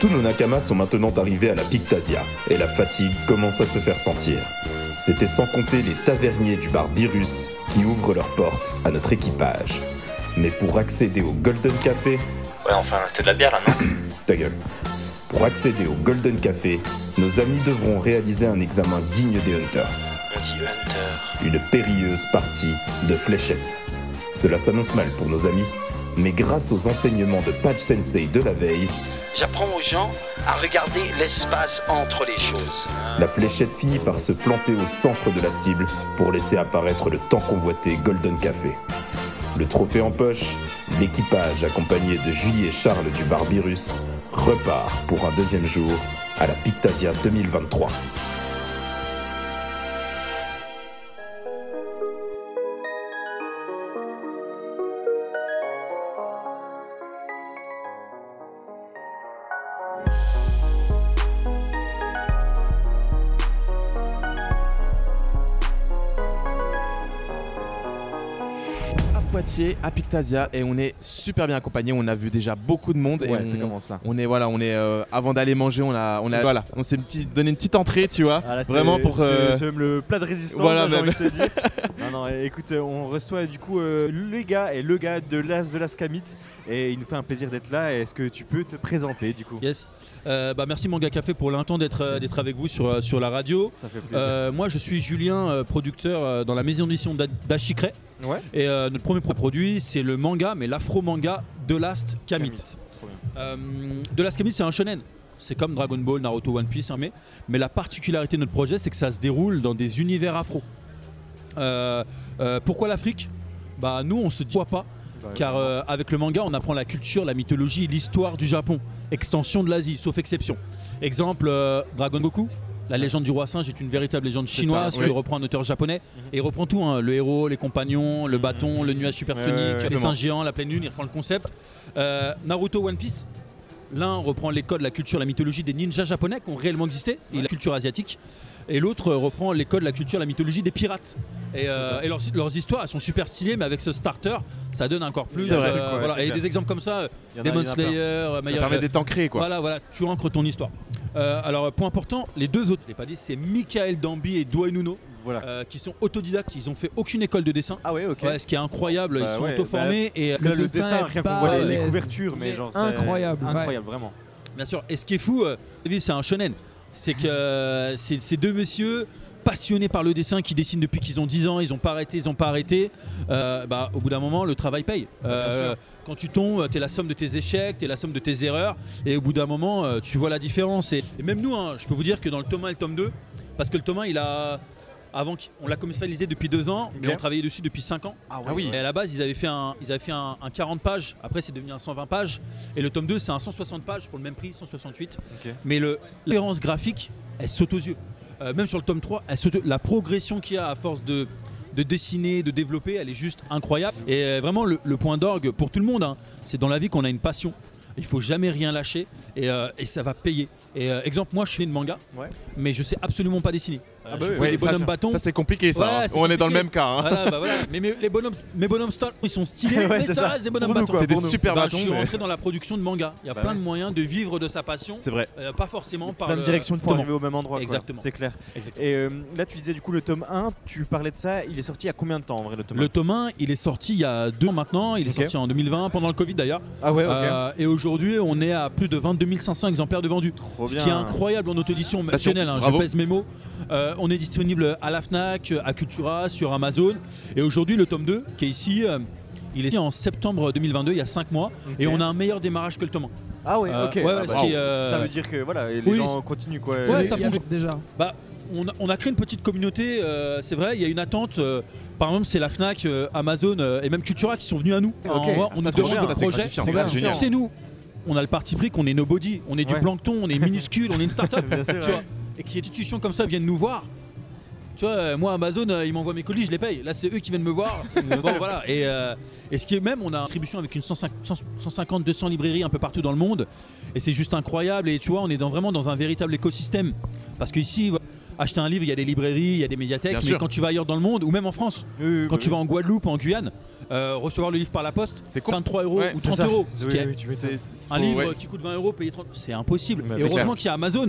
Tous nos nakamas sont maintenant arrivés à la Pictasia, et la fatigue commence à se faire sentir. C'était sans compter les taverniers du bar Birus qui ouvrent leurs portes à notre équipage. Mais pour accéder au Golden Café, Ouais, enfin, c'était de la bière là, non ta gueule. Pour accéder au Golden Café, nos amis devront réaliser un examen digne des Hunters. On dit Hunter. Une périlleuse partie de fléchettes. Cela s'annonce mal pour nos amis, mais grâce aux enseignements de Patch Sensei de la veille, J'apprends aux gens à regarder l'espace entre les choses. la fléchette finit par se planter au centre de la cible pour laisser apparaître le tant convoité Golden Café. Le trophée en poche, l'équipage accompagné de Julie et Charles du Barbirus repart pour un deuxième jour à la Pictasia 2023. À Pictasia, et on est super bien accompagné. On a vu déjà beaucoup de monde. et on, ça commence là. On est voilà, on est euh, avant d'aller manger, on a, on a voilà, on s'est petit- donné une petite entrée, tu vois, Ah, là, vraiment pour. euh, C'est même le plat de résistance, voilà, là, j'ai même. envie de te dire. non, non, écoute, euh, on reçoit du coup euh, le gars et le gars de l'As de l'Ascamit et il nous fait un plaisir d'être là. Est-ce que tu peux te présenter du coup? Yes. Euh, bah, merci Manga Café pour l'intention d'être euh, d'être avec vous sur, sur la radio. Ça fait plaisir. Euh, moi je suis Julien, euh, producteur euh, dans la maison d'édition d'A- d'Achicret. ouais. Et euh, notre premier pro- produit c'est le manga, mais l'afro-manga de Last Kamit. Bien. Euh, de Last Kamit c'est un shonen. C'est comme Dragon Ball, Naruto, One Piece, hein, mais, mais la particularité de notre projet c'est que ça se déroule dans des univers afro. Euh, euh, pourquoi l'Afrique? Bah nous on se dit pas Bah, car euh, avec le manga, on apprend la culture, la mythologie, l'histoire du Japon. Extension de l'Asie, sauf exception. Exemple, euh, Dragon Goku. La légende du roi singe est une véritable légende chinoise ça, qui oui. reprend un auteur japonais. Mhm. Et il reprend tout hein, le héros, les compagnons, le bâton, le nuage supersonique, Ouais, ouais, ouais. les singes géants, la pleine lune. Il reprend le concept. Euh, Naruto One Piece. L'un reprend les codes, la culture, la mythologie des ninjas japonais qui ont réellement existé, et la culture asiatique. Et l'autre reprend les codes, la culture, la mythologie des pirates. Et, euh, et leurs, leurs histoires, elles sont super stylées, mais avec ce starter, ça donne encore plus. Vrai. euh, Ouais, voilà. Et clair. des exemples comme ça, Demon. Slayer, ça permet d'être ancré quoi. Voilà, voilà, tu ancres ton histoire. Euh, alors, point important, les deux autres, je l'ai pas dit, c'est Michael Dambi et Dwayne Nuno, Voilà. euh, qui sont autodidactes, ils ont fait aucune école de dessin. Ah ouais, ok. Ouais, ce qui est incroyable, Bah ils sont ouais, auto-formés et euh, Parce que là, le dessin dessin, est rien qu'on voit les, couvertures, mais genre c'est incroyable, ouais. incroyable vraiment. Bien sûr. Et ce qui est fou, euh, c'est un shonen. C'est que ces deux messieurs passionnés par le dessin qui dessinent depuis qu'ils ont 10 ans, ils n'ont pas arrêté, ils n'ont pas arrêté. Euh, bah, au bout d'un moment, le travail paye. Euh, quand tu tombes, tu es la somme de tes échecs, tu es la somme de tes erreurs. Et au bout d'un moment, euh, tu vois la différence. Et, et même nous, hein, je peux vous dire que dans le tome 1 et le tome 2, parce que le tome 1, il a. Avant qu'on l'a commercialisé depuis deux ans, mais Ok. on travaillait dessus depuis 5 ans. Ah oui. Et à la base, ils avaient fait un, ils avaient fait un, un 40 pages. Après, c'est devenu un 120 pages. Et le tome 2, c'est un 160 pages pour le même prix, 168. Ok. Mais le- graphique, elle saute aux yeux. Euh, même sur le tome 3, elle saute, la progression qu'il y a à force de, de dessiner, de développer, elle est juste incroyable. Et euh, vraiment, le, le point d'orgue pour tout le monde, hein, c'est dans la vie qu'on a une passion. Il faut jamais rien lâcher et, euh, et ça va payer. Et exemple, moi, je suis de manga, Ouais. mais je sais absolument pas dessiner. Ah bah je oui. fais Ouais, des ça, bonhommes ça- bâtons. Ça c'est compliqué ça. Ouais, hein. On est dans le même cas. hein. Voilà, bah voilà. Mais les bonhommes, mes bonhommes Star, ils sont stylés, Ouais, mais ça, ça. reste des bonhommes bâtons. C'est des nous. super Bah, bâtons. je suis mais- rentré dans la production de manga. Il y a Bah plein de moyens de vivre de sa passion, C'est vrai. euh, pas forcément par Plein de le- directions pour Exactement. arriver au même endroit. Exactement. C'est clair. Exactement. Et euh, là, tu disais du coup le tome 1, tu parlais de ça, il est sorti il y a combien de temps en vrai le tome 1 Le tome 1, il est sorti il y a deux ans maintenant. Il est sorti en 2020, pendant le Covid d'ailleurs. Ah ouais. Euh, et aujourd'hui, on est à plus de 22 500 exemplaires de vendus. Ce qui est incroyable en auto-édition hein, je pèse mes mots. Euh, on est disponible à la Fnac, à Cultura, sur Amazon. Et aujourd'hui, le tome 2, qui est ici, euh, il est sorti en septembre 2022, il y a 5 mois. Et on a un meilleur démarrage que le tome 1. Ah ouais, Euh, ok. ouais, Ah bah, euh, Ça veut dire que voilà, les oui, gens continuent quoi. Ouais, ça fonctionne. déjà. Bah, on a, on a créé une petite communauté, euh, c'est vrai, il y a une attente. euh, par exemple, c'est la Fnac, euh, Amazon euh, et même Cultura qui sont venus à nous. En- on Ah, demande bien, des projets. c'est nous. On a le parti pris qu'on est nobody, on est du plancton, on est minuscule, on est une start-up. Et qui institutions comme ça viennent nous voir. Tu vois, euh, moi Amazon, euh, ils m'envoient mes colis, je les paye. Là, c'est eux qui viennent me voir. bon, voilà. Et, euh, et ce qui est même, on a une distribution avec une 150, 200 librairies un peu partout dans le monde. Et c'est juste incroyable. Et tu vois, on est dans, vraiment dans un véritable écosystème. Parce qu'ici, acheter un livre, il y a des librairies, il y a des médiathèques, Bien mais sûr. quand tu vas ailleurs dans le monde, ou même en France, Oui, oui, quand tu vas en Guadeloupe ou en Guyane, euh, recevoir le livre par la poste, C'est c'est con- 23 euros Ouais, ou c'est 30 ça. euros. ce qui est- un livre ouais. qui coûte 20 euros, payer 30, c'est impossible. Bah, et heureusement qu'il y a Amazon.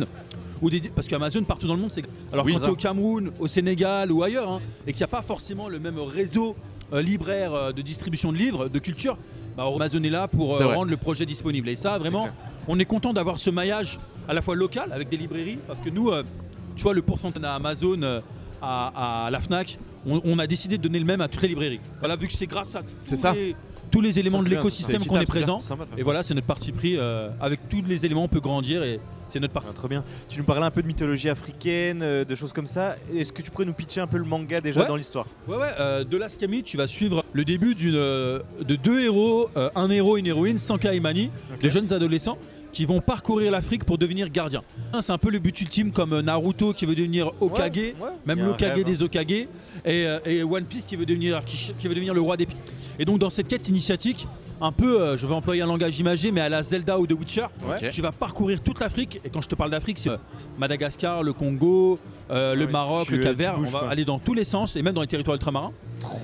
Ou des, parce qu'Amazon partout dans le monde, c'est. Alors Oui, quand ça. tu es au Cameroun, au Sénégal ou ailleurs, hein, et qu'il n'y a pas forcément le même réseau euh, libraire euh, de distribution de livres, de culture, bah, Amazon est là pour euh, rendre le projet disponible. Et ça, vraiment, on est content d'avoir ce maillage à la fois local avec des librairies, parce que nous, euh, tu vois, le pourcentage à Amazon, à, à la Fnac, on, on a décidé de donner le même à toutes les librairies. Voilà, vu que c'est grâce à tous ça. les, tous les éléments Ça, de l'écosystème qu'on est présent. Et voilà, c'est notre parti pris. euh, avec tous les éléments, on peut grandir et c'est notre parti. Ah, très bien. Tu nous parlais un peu de mythologie africaine, euh, de choses comme ça. Est-ce que tu pourrais nous pitcher un peu le manga déjà Ouais. dans l'histoire? Ouais, ouais, euh, de Last Kami, tu vas suivre le début d'une, euh, de deux héros, un héros et une héroïne, Sanka et Mani, Ok. de jeunes adolescents qui vont parcourir l'Afrique pour devenir gardiens. C'est un peu le but ultime comme euh, Naruto qui veut devenir Okage, Ouais, ouais. même l'Okage rêve, hein. des Okage, et, euh, et One Piece qui veut, devenir, qui, qui veut devenir le roi des pi- Et donc dans cette quête initiatique, un peu, euh, je vais employer un langage imagé, mais à la Zelda ou The Witcher, Ouais. tu vas parcourir toute l'Afrique. Et quand je te parle d'Afrique, c'est Madagascar, le Congo, euh, le Ouais, Maroc, tu- le tu Cap-Vert. On va aller dans tous les sens et même dans les territoires ultramarins.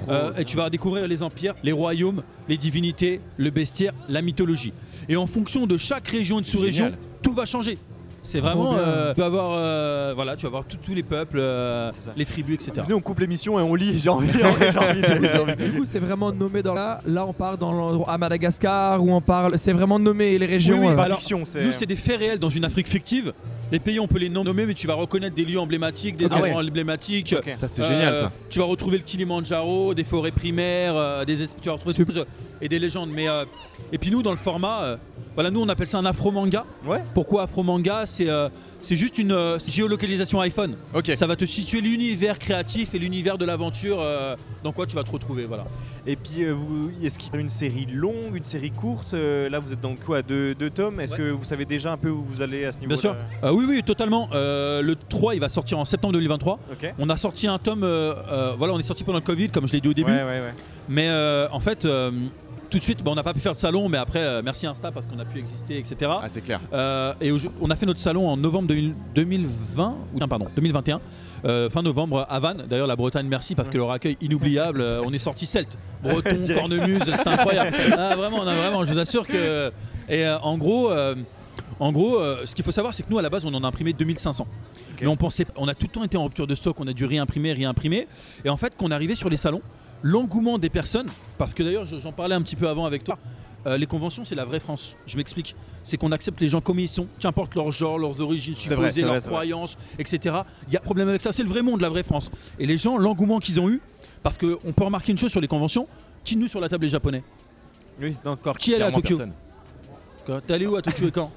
Euh, et tu vas découvrir les empires, les royaumes, les divinités, le bestiaire, la mythologie. Et en fonction de chaque région et de sous-région, tout va changer. C'est vraiment, euh, tu vas avoir, euh, voilà, tu vas voir tous- tous les peuples, euh, C'est ça. les tribus, etc. Venez, on coupe l'émission et on lit. J'ai envie, j'ai envie, j'ai envie de- j'ai envie de- Du coup, c'est vraiment nommé dans là. Là, on part dans l'endroit à Madagascar où on parle. C'est vraiment nommé les régions. Oui, oui, euh, pas alors, fiction. c'est- Nous, c'est des faits réels dans une Afrique fictive. Les pays, on peut les nommer, mais tu vas reconnaître des lieux emblématiques, des Ah ouais. endroits emblématiques. Ok. Ça, c'est Euh, génial, ça. Tu vas retrouver le Kilimandjaro, des forêts primaires, euh, des es- tu vas retrouver et des légendes. Mais euh, et puis nous, dans le format, euh, voilà, nous on appelle ça un afro-manga. Ouais. Pourquoi afro-manga C'est euh, c'est juste une euh, géolocalisation iPhone. Ok. Ça va te situer l'univers créatif et l'univers de l'aventure euh, dans quoi tu vas te retrouver. Voilà. Et puis, euh, vous, est-ce qu'il y a une série longue, une série courte Euh, Là, vous êtes dans quoi Deux, deux tomes? Est-ce Ouais. que vous savez déjà un peu où vous allez à ce niveau-là? Bien sûr. Euh, oui, oui, totalement. Euh, le 3, il va sortir en septembre 2023. Ok. On a sorti un tome. euh, euh, voilà, on est sorti pendant le Covid, comme je l'ai dit au début. Ouais, ouais, ouais. Mais euh, en fait, euh, tout de suite, bon, on n'a pas pu faire de salon, mais après, euh, merci Insta parce qu'on a pu exister, etc. Ah, c'est clair. Euh, et on a fait notre salon en novembre 2000 2020, ou non, pardon, 2021, euh, fin novembre à Vannes. D'ailleurs, la Bretagne, merci parce que leur accueil inoubliable. on est sorti celte, breton, cornemuse, c'est incroyable. Ah, vraiment, on a vraiment, je vous assure que. Et euh, en gros. euh, en gros, euh, ce qu'il faut savoir, c'est que nous, à la base, on en a imprimé 2500. Mais on pensait, on a tout le temps été en rupture de stock, on a dû réimprimer, réimprimer. Et en fait, quand on arrivait sur les salons, l'engouement des personnes, parce que d'ailleurs, j'en parlais un petit peu avant avec toi, euh, les conventions, c'est la vraie France. Je m'explique. C'est qu'on accepte les gens comme ils sont, qu'importe leur genre, leurs origines supposées, leurs croyances, etc. Il y a problème avec ça. C'est le vrai monde, la vraie France. Et les gens, l'engouement qu'ils ont eu, parce qu'on peut remarquer une chose sur les conventions, qui nous sur la table les Japonais Oui, Encore Qui est allé à Tokyo. T'es allé où à Tokyo et quand?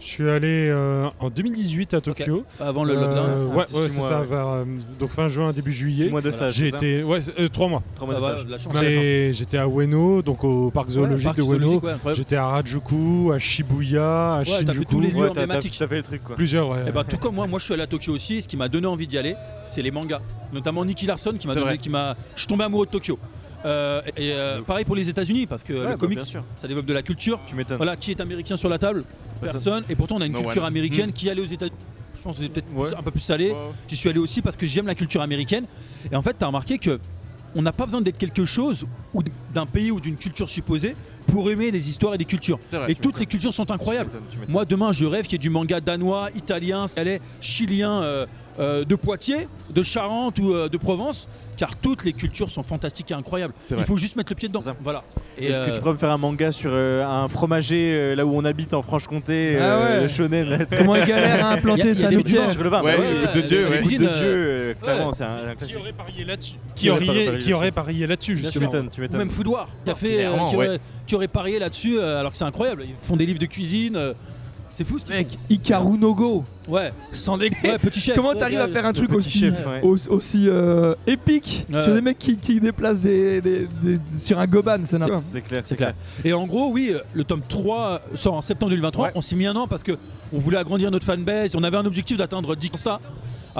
Je suis allé euh, en 2018 à Tokyo. Avant le Euh, lockdown ouais, Ah, c'est ça, ouais. vers euh, donc fin juin, début juillet. Six mois de stage. J'ai été, ouais, euh, trois mois. Trois mois Ah, de stage. la chance. J'ai- J'étais à Ueno, donc au parc zoologique parc de Ueno. J'étais à Harajuku, à Shibuya, à Ouais, t'as fait Shinjuku. tous les lieux emblématiques. t'as fait le truc quoi. Plusieurs, ouais. Eh ben, tout comme moi, moi je suis allé à Tokyo aussi. et Ce qui m'a donné envie d'y aller, c'est les mangas. Notamment Nicky Larson qui m'a donné, qui m'a. Je suis tombé amoureux de Tokyo. Euh, et euh, pareil pour les États-Unis parce que le bah, comics, bien sûr. ça développe de la culture. Tu m'étonnes. Voilà, qui est américain sur la table Personne. Et pourtant on a une No culture one. américaine qui allait aux États-Unis. Je pense que c'est peut-être Ouais. un peu plus salé. J'y suis allé aussi parce que j'aime la culture américaine. Et en fait, tu as remarqué que on n'a pas besoin d'être quelque chose ou d'un pays ou d'une culture supposée pour aimer des histoires et des cultures. C'est vrai. Et toutes les cultures sont incroyables. Tu m'étonnes, tu m'étonnes. Moi demain je rêve qu'il y ait du manga danois, italien, salais, chilien, euh, euh, de Poitiers, de Charente ou euh, de Provence, car toutes les cultures sont fantastiques et incroyables. Il faut juste mettre le pied dedans. Voilà. Est-ce que euh, tu pourrais me faire un manga sur euh, un fromager euh, là où on habite en Franche-Comté, Ah ouais. le shonen là. Comment il galère à a- implanter sa dimanches sur le vin Ouais, bah de Dieu, de Dieu, euh, clairement, c'est un, un Qui classique. aurait parié là-dessus Qui Qui aurait aurait, parié qui aurait parié là-dessus, Tu justement m'étonnes, tu ou m'étonnes. même Foudoir, qui, a fait, euh, Clairement, qui, ouais. aurait, qui aurait parié là-dessus, euh, alors que c'est incroyable. Ils font des livres de cuisine. Euh, c'est fou ce Mec, font. Ikaru no Go. Ouais, Sans déconner. ouais, petit chef. Comment Ouais, t'arrives ouais, à faire un truc aussi, chef, ouais. aussi, aussi, euh, épique Ouais. sur des mecs qui, qui déplacent des, des- des- sur un goban C'est n'importe C'est clair, C'est clair. Et en gros, oui, euh, le tome 3 sort en septembre 2023. Ouais. On s'est mis un an parce que on voulait agrandir notre fanbase. On avait un objectif d'atteindre 10 constats.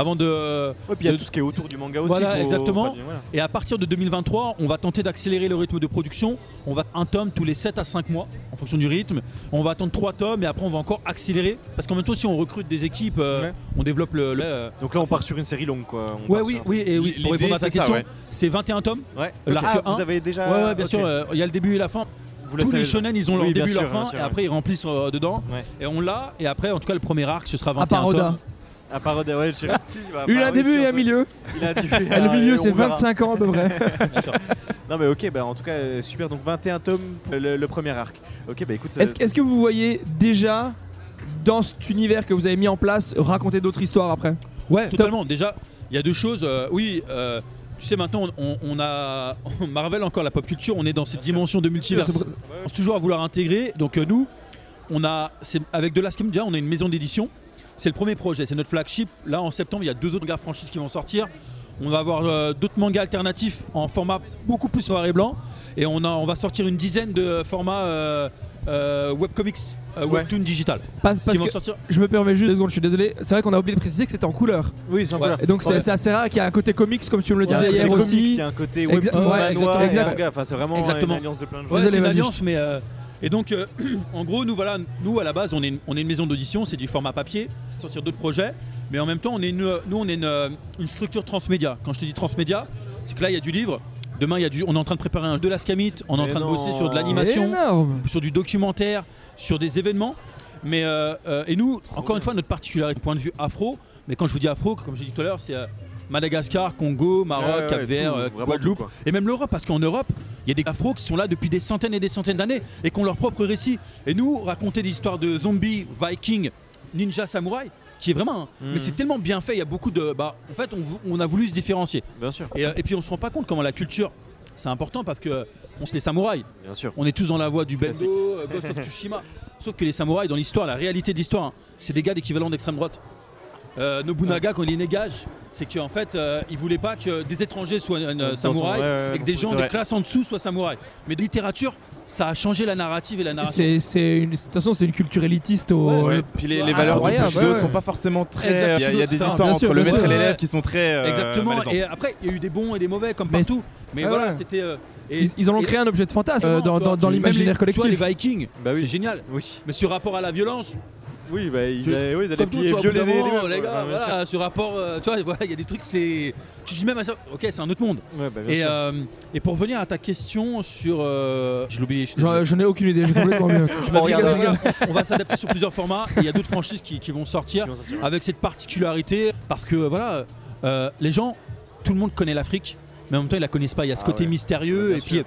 Avant de. Ouais, puis il y a de- tout ce qui est autour du manga aussi. Voilà, faut- exactement. enfin, voilà. Et à partir de 2023, on va tenter d'accélérer le rythme de production. On va un tome tous les 7 à 5 mois en fonction du rythme. On va attendre 3 tomes et après on va encore accélérer. Parce qu'en même temps, si on recrute des équipes, euh, Ouais. on développe le. le, euh, Donc là, on part sur une série longue, quoi. On Ouais, oui, sur oui, et oui. Pour répondre à ta question, ouais. c'est 21 tomes. Ouais. L'arc Ah, un. vous avez déjà. Ouais, ouais, bien sûr. euh, Il y a le début et la fin. Vous Tous les shonen, ils ont leur Oui, début et leur sûr, bien fin, sûr, et ouais. après ils remplissent euh, dedans. Ouais. Et on l'a, et après, en tout cas, le premier arc, ce sera 21 À part Oda. tomes. À part ouais, Chirac, si, bah, Il a un oui, début et un milieu. Il a le milieu, on c'est verra. 25 ans à peu près. Non, mais ok, bah en tout cas, euh, super. Donc 21 tomes, le, le premier arc. Ok, bah écoute. Est-ce est-ce que vous voyez déjà dans cet univers que vous avez mis en place raconter d'autres histoires après? Ouais, totalement. Déjà, il y a deux choses. euh, oui, euh, tu sais, maintenant, on, on a Marvel encore la pop culture. On est dans cette dimension de multivers. C'est pour- On pense toujours à vouloir intégrer. Donc euh, nous, on a, c'est- avec de la Skim, déjà, on a une maison d'édition. C'est le premier projet, c'est notre flagship. Là, en septembre, il y a deux autres gars franchises qui vont sortir. On va avoir euh, d'autres mangas alternatifs en format beaucoup plus noir et blanc. Et on, a, on va sortir une dizaine de formats euh, euh, webcomics, euh, Ouais. webtoon digital. Parce, parce qui vont que sortir. je me permets juste deux secondes, je suis désolé. C'est vrai qu'on a oublié de préciser que c'était en couleur. Oui, c'est en Ouais. couleur. Et donc c'est Ouais. c'est assez rare qu'il y ait un côté comics comme tu me le Il y a un disais côté hier comics, aussi. il y a un côté Exa- webtoon, ouais, manoir exactement, et exact. manga. Enfin, c'est vraiment Exactement. une alliance de plein de Ouais, choses. Désolé, c'est une vas-y. alliance, mais euh, et donc euh, en gros nous voilà, nous à la base on est une, on est une maison d'audition, c'est du format papier, sortir d'autres projets, mais en même temps on est une, nous on est une, euh, une structure transmédia. Quand je te dis transmédia, c'est que là il y a du livre. Demain il y a du, on est en train de préparer un de la Scamit, on est en train de bosser sur de l'animation, sur du documentaire, sur des événements. Mais euh, euh, et nous, encore une fois, notre particularité, point de vue afro. Mais quand je vous dis afro, comme je l'ai dit tout à l'heure, c'est Madagascar, Congo, Maroc, Cap Vert, euh, Guadeloupe, et même l'Europe, parce qu'en Europe, il y a des afros qui sont là depuis des centaines et des centaines d'années et qui ont leur propre récit. Et nous, raconter des histoires de zombies, vikings, ninja, samouraï, qui est vraiment. Mhm. Mais c'est tellement bien fait, il y a beaucoup de. Bah, en fait, on, a voulu se différencier. Bien sûr, Et, euh, et puis on se rend pas compte comment la culture, c'est important parce que on se les samouraïs. bien sûr. On est tous dans la voie du. Bendo, euh, Ghost of Tsushima. Sauf que les samouraïs, dans l'histoire, la réalité de l'histoire, hein, c'est des gars d'équivalent d'extrême droite. Euh, Nobunaga, quand il est négage, c'est qu'en fait, euh, il voulait pas que des étrangers soient euh, samouraïs ouais, ouais, et que des gens de classe en dessous soient samouraïs. Mais de littérature, ça a changé la narrative et la narration. C'est une de toute façon c'est une culture élitiste au Ouais, Ouais, Puis les, les Ah, valeurs du Bushido ouais. sont pas forcément très. Il y a, il y a des histoires bien entre sûr, le maître et l'élève Ouais. qui sont très. euh, Exactement. malaisantes. Et après, il y a eu des bons et des mauvais comme Mais partout. Mais Ah voilà, ouais. c'était. euh, et- Ils, ils en ont créé un objet de fantasme euh, tu dans, l'imaginaire les- tu vois, collectif. les Vikings, Bah oui. c'est génial. Oui, Mais ce rapport à la violence, oui, bah, ils allaient, oui, ils allaient Comme tout, piller violer moment, les gars, voilà, ce rapport, euh, tu vois, voilà, il y a des trucs, c'est. Tu te dis même à ça, ok, c'est un autre monde. Ouais, bah, Et, euh, et pour revenir à ta question sur. euh, je l'ai oublié, je. Je n'ai aucune idée, j'ai complètement. Tu m'as voilà, on va s'adapter sur plusieurs formats. Il y a d'autres franchises qui, qui vont sortir Qui vont sortir. avec cette particularité parce que voilà, euh, les gens, tout le monde connaît l'Afrique, mais en même temps ils la connaissent pas. Il y a ce Ah côté ouais. mystérieux et sûr. puis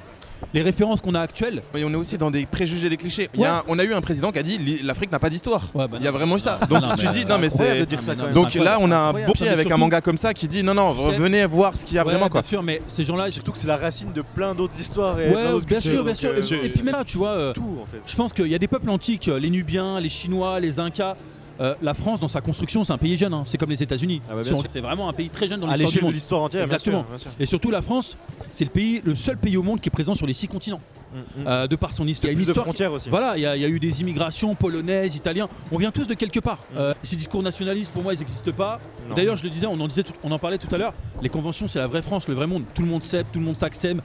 les références qu'on a actuelles. Et on est aussi dans des préjugés, des clichés. Il y a un- on a eu un président qui a dit l'Afrique n'a pas d'histoire. Ouais, bah Il y a vraiment eu ça. Non, Donc non, tu mais dis non mais c'est. de dire ça Ah, mais quand non, même. Donc là on a un bon pied avec un surtout- manga comme ça qui dit non non venez voir ce qu'il y a Ouais, vraiment quoi. Bien sûr, mais ces gens-là, Surtout que c'est la racine de plein d'autres histoires. Et plein Ouais, d'autres bien cultures, sûr, bien donc, sûr. euh, Et puis même là, tu vois. euh, tout en fait. Je pense qu'il y a des peuples antiques, euh, les Nubiens, les Chinois, les Incas. Euh, la France, dans sa construction, c'est un pays jeune. hein. C'est comme les États-Unis. Ah bah, Si c'est vraiment un pays très jeune dans À l'histoire du l'échelle de monde. l'histoire entière, bien Exactement. sûr, bien sûr. Et surtout, la France, c'est le pays, le seul pays au monde qui est présent sur les six continents, Mm, mm. euh, de par son histoire. Il y a une de histoire. aussi. Voilà, il y, a- il y a eu des immigrations polonaises, italiens. On vient tous de quelque part. Mm. Euh, ces discours nationalistes, pour moi, ils n'existent pas. D'ailleurs, je le disais, on en disait, tout- on en parlait tout à l'heure. Les conventions, c'est la vraie France, le vrai monde. Tout le monde s'aime, tout le monde s'accepte.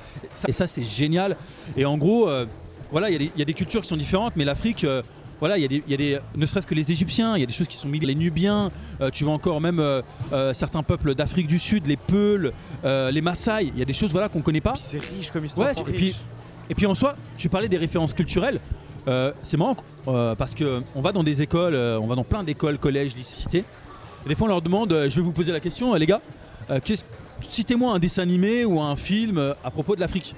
Et ça, c'est génial. Et en gros, voilà, y, il y a des cultures qui sont différentes, mais l'Afrique. Voilà, il y, a des- y a des, ne serait-ce que les Égyptiens, il y a des choses qui sont mises, les Nubiens, euh, tu vois encore même euh, euh, certains peuples d'Afrique du Sud, les Peuls, les Maasai, il y a des choses voilà qu'on connaît pas. Puis c'est riche comme histoire. Ouais, et puis- riche. Et puis en soi, tu parlais des références culturelles. C'est marrant parce que on va dans des écoles, on va dans plein d'écoles, collèges, lycées. Et des fois, on leur demande, je vais vous poser la question, les gars, citez-moi un dessin animé ou un film à propos de l'afrique.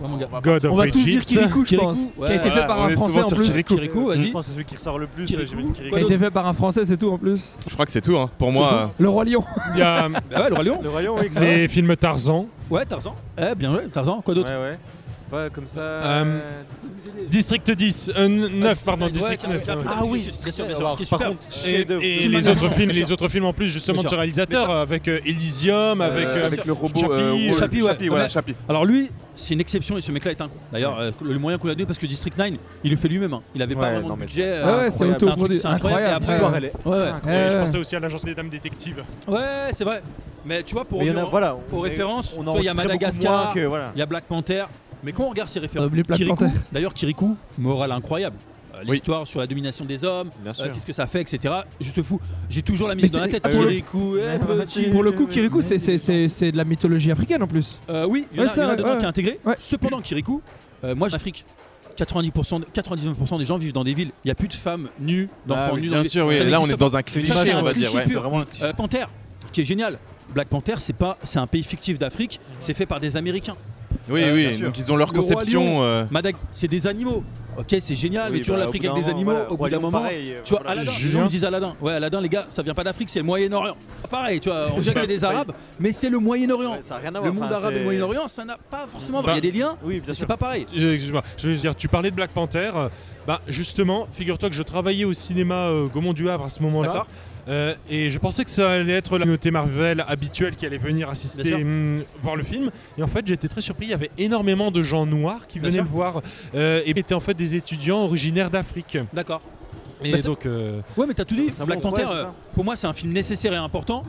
Ouais, mon gars. God On va tous dire. Kirikou, je Kirikou, pense. ouais. Qui a été Voilà, fait par on un est français souvent en sur plus. Kirikou. Kirikou, Je pense que c'est celui qui ressort le plus. Kirikou. j'imagine Kirikou. Qui a été fait par un français, c'est tout en plus. Je crois que c'est tout hein. pour moi. Le Roi Lion. Il y a Bah ouais, le Roi Lion. Le royaume, oui. les films Tarzan. Ouais, Tarzan. Eh, bien joué, Tarzan. Quoi Ouais, d'autre ouais. Pas comme ça. Euh, District 10, euh, 9, pardon, Ouais, District qui a- 9. qui a fait- ouais. Ah oui, bien sûr, bien sûr, alors, qui est par super. contre, Et, les autres films, les autres films en plus justement de ce réalisateur avec euh, Elysium, avec Euh, euh, avec le robot Chappie, euh, Wall- Chappie, ouais. Chappie, voilà, Ouais. Chappie. Alors lui, c'est une exception et ce mec-là est un con. D'ailleurs, euh, le moyen qu'on l'a donné parce que District 9, il le fait lui-même. hein. Il avait pas Ouais, vraiment non, de mais budget. Ouais, euh, ouais, c'est incroyable. un truc, c'est incroyable. Incroyable. Et L'histoire, après, elle est. Ouais, ouais. et je pensais aussi à l'agence des dames détectives. Ouais, c'est vrai. Mais tu vois, pour Mais il y en a, revenir voilà. aux on- références, on tu vois, il y a enregistrait beaucoup Madagascar, moins que, voilà. il y a Black Panther. Mais quand on regarde ces a références, d'ailleurs Kirikou, morale incroyable. Euh, Oui. L'histoire sur la domination des hommes, euh, qu'est-ce que ça fait, etc. Juste fou. J'ai toujours la musique dans la tête. pour le- Kirikou, eh, petit. Pour le coup, Kirikou, c'est- c'est c'est- c'est de la mythologie africaine en plus. Euh, oui, il y Ouais, a, ça, il y en a ouais, dedans ouais. qui est intégré. Ouais. Cependant, Kirikou, euh, moi, en Afrique, 90%, de- 99% des gens vivent dans des villes. Il n'y a plus de femmes nues, d'enfants Ah oui, nus. Bien dans des- sûr, oui. Là, on est dans un Ça, cliché, on va dire. ouais. vraiment. Euh, qui est génial. Black Panther, c'est pas, c'est un pays fictif d'Afrique. C'est fait par des Américains. Oui, Euh, oui. Donc, ils ont leur conception. euh, Madag, c'est des animaux. Ok, c'est génial, mais toujours bah, l'Afrique avec des animaux. au bout d'un moment, pareil, tu vois. Aladdin, les Julien. gens disent Aladdin. Ouais, Aladdin, les gars, ça vient pas d'Afrique, c'est le Moyen-Orient. Pareil, tu vois, on dirait que c'est des Arabes, mais c'est le Moyen-Orient. Ouais, ça a rien à Le monde enfin, arabe et le Moyen-Orient, ça n'a pas forcément. Bah, Il y a des liens, Oui, c'est pas pareil. Euh, Excuse-moi, je veux dire, tu parlais de Black Panther. euh, Bah justement, figure-toi que je travaillais au cinéma euh, Gaumont du Havre à ce moment-là. Euh, et je pensais que ça allait être la communauté Marvel habituelle qui allait venir assister, hum, voir le film. Et en fait, j'ai été très surpris. Il y avait énormément de gens noirs qui Bien venaient sûr. le voir euh, et étaient en fait des étudiants originaires d'Afrique. D'accord. Et Bah, donc, euh, Ouais, mais t'as tout dit. Black Panther, ouais, euh, pour moi, c'est un film nécessaire et important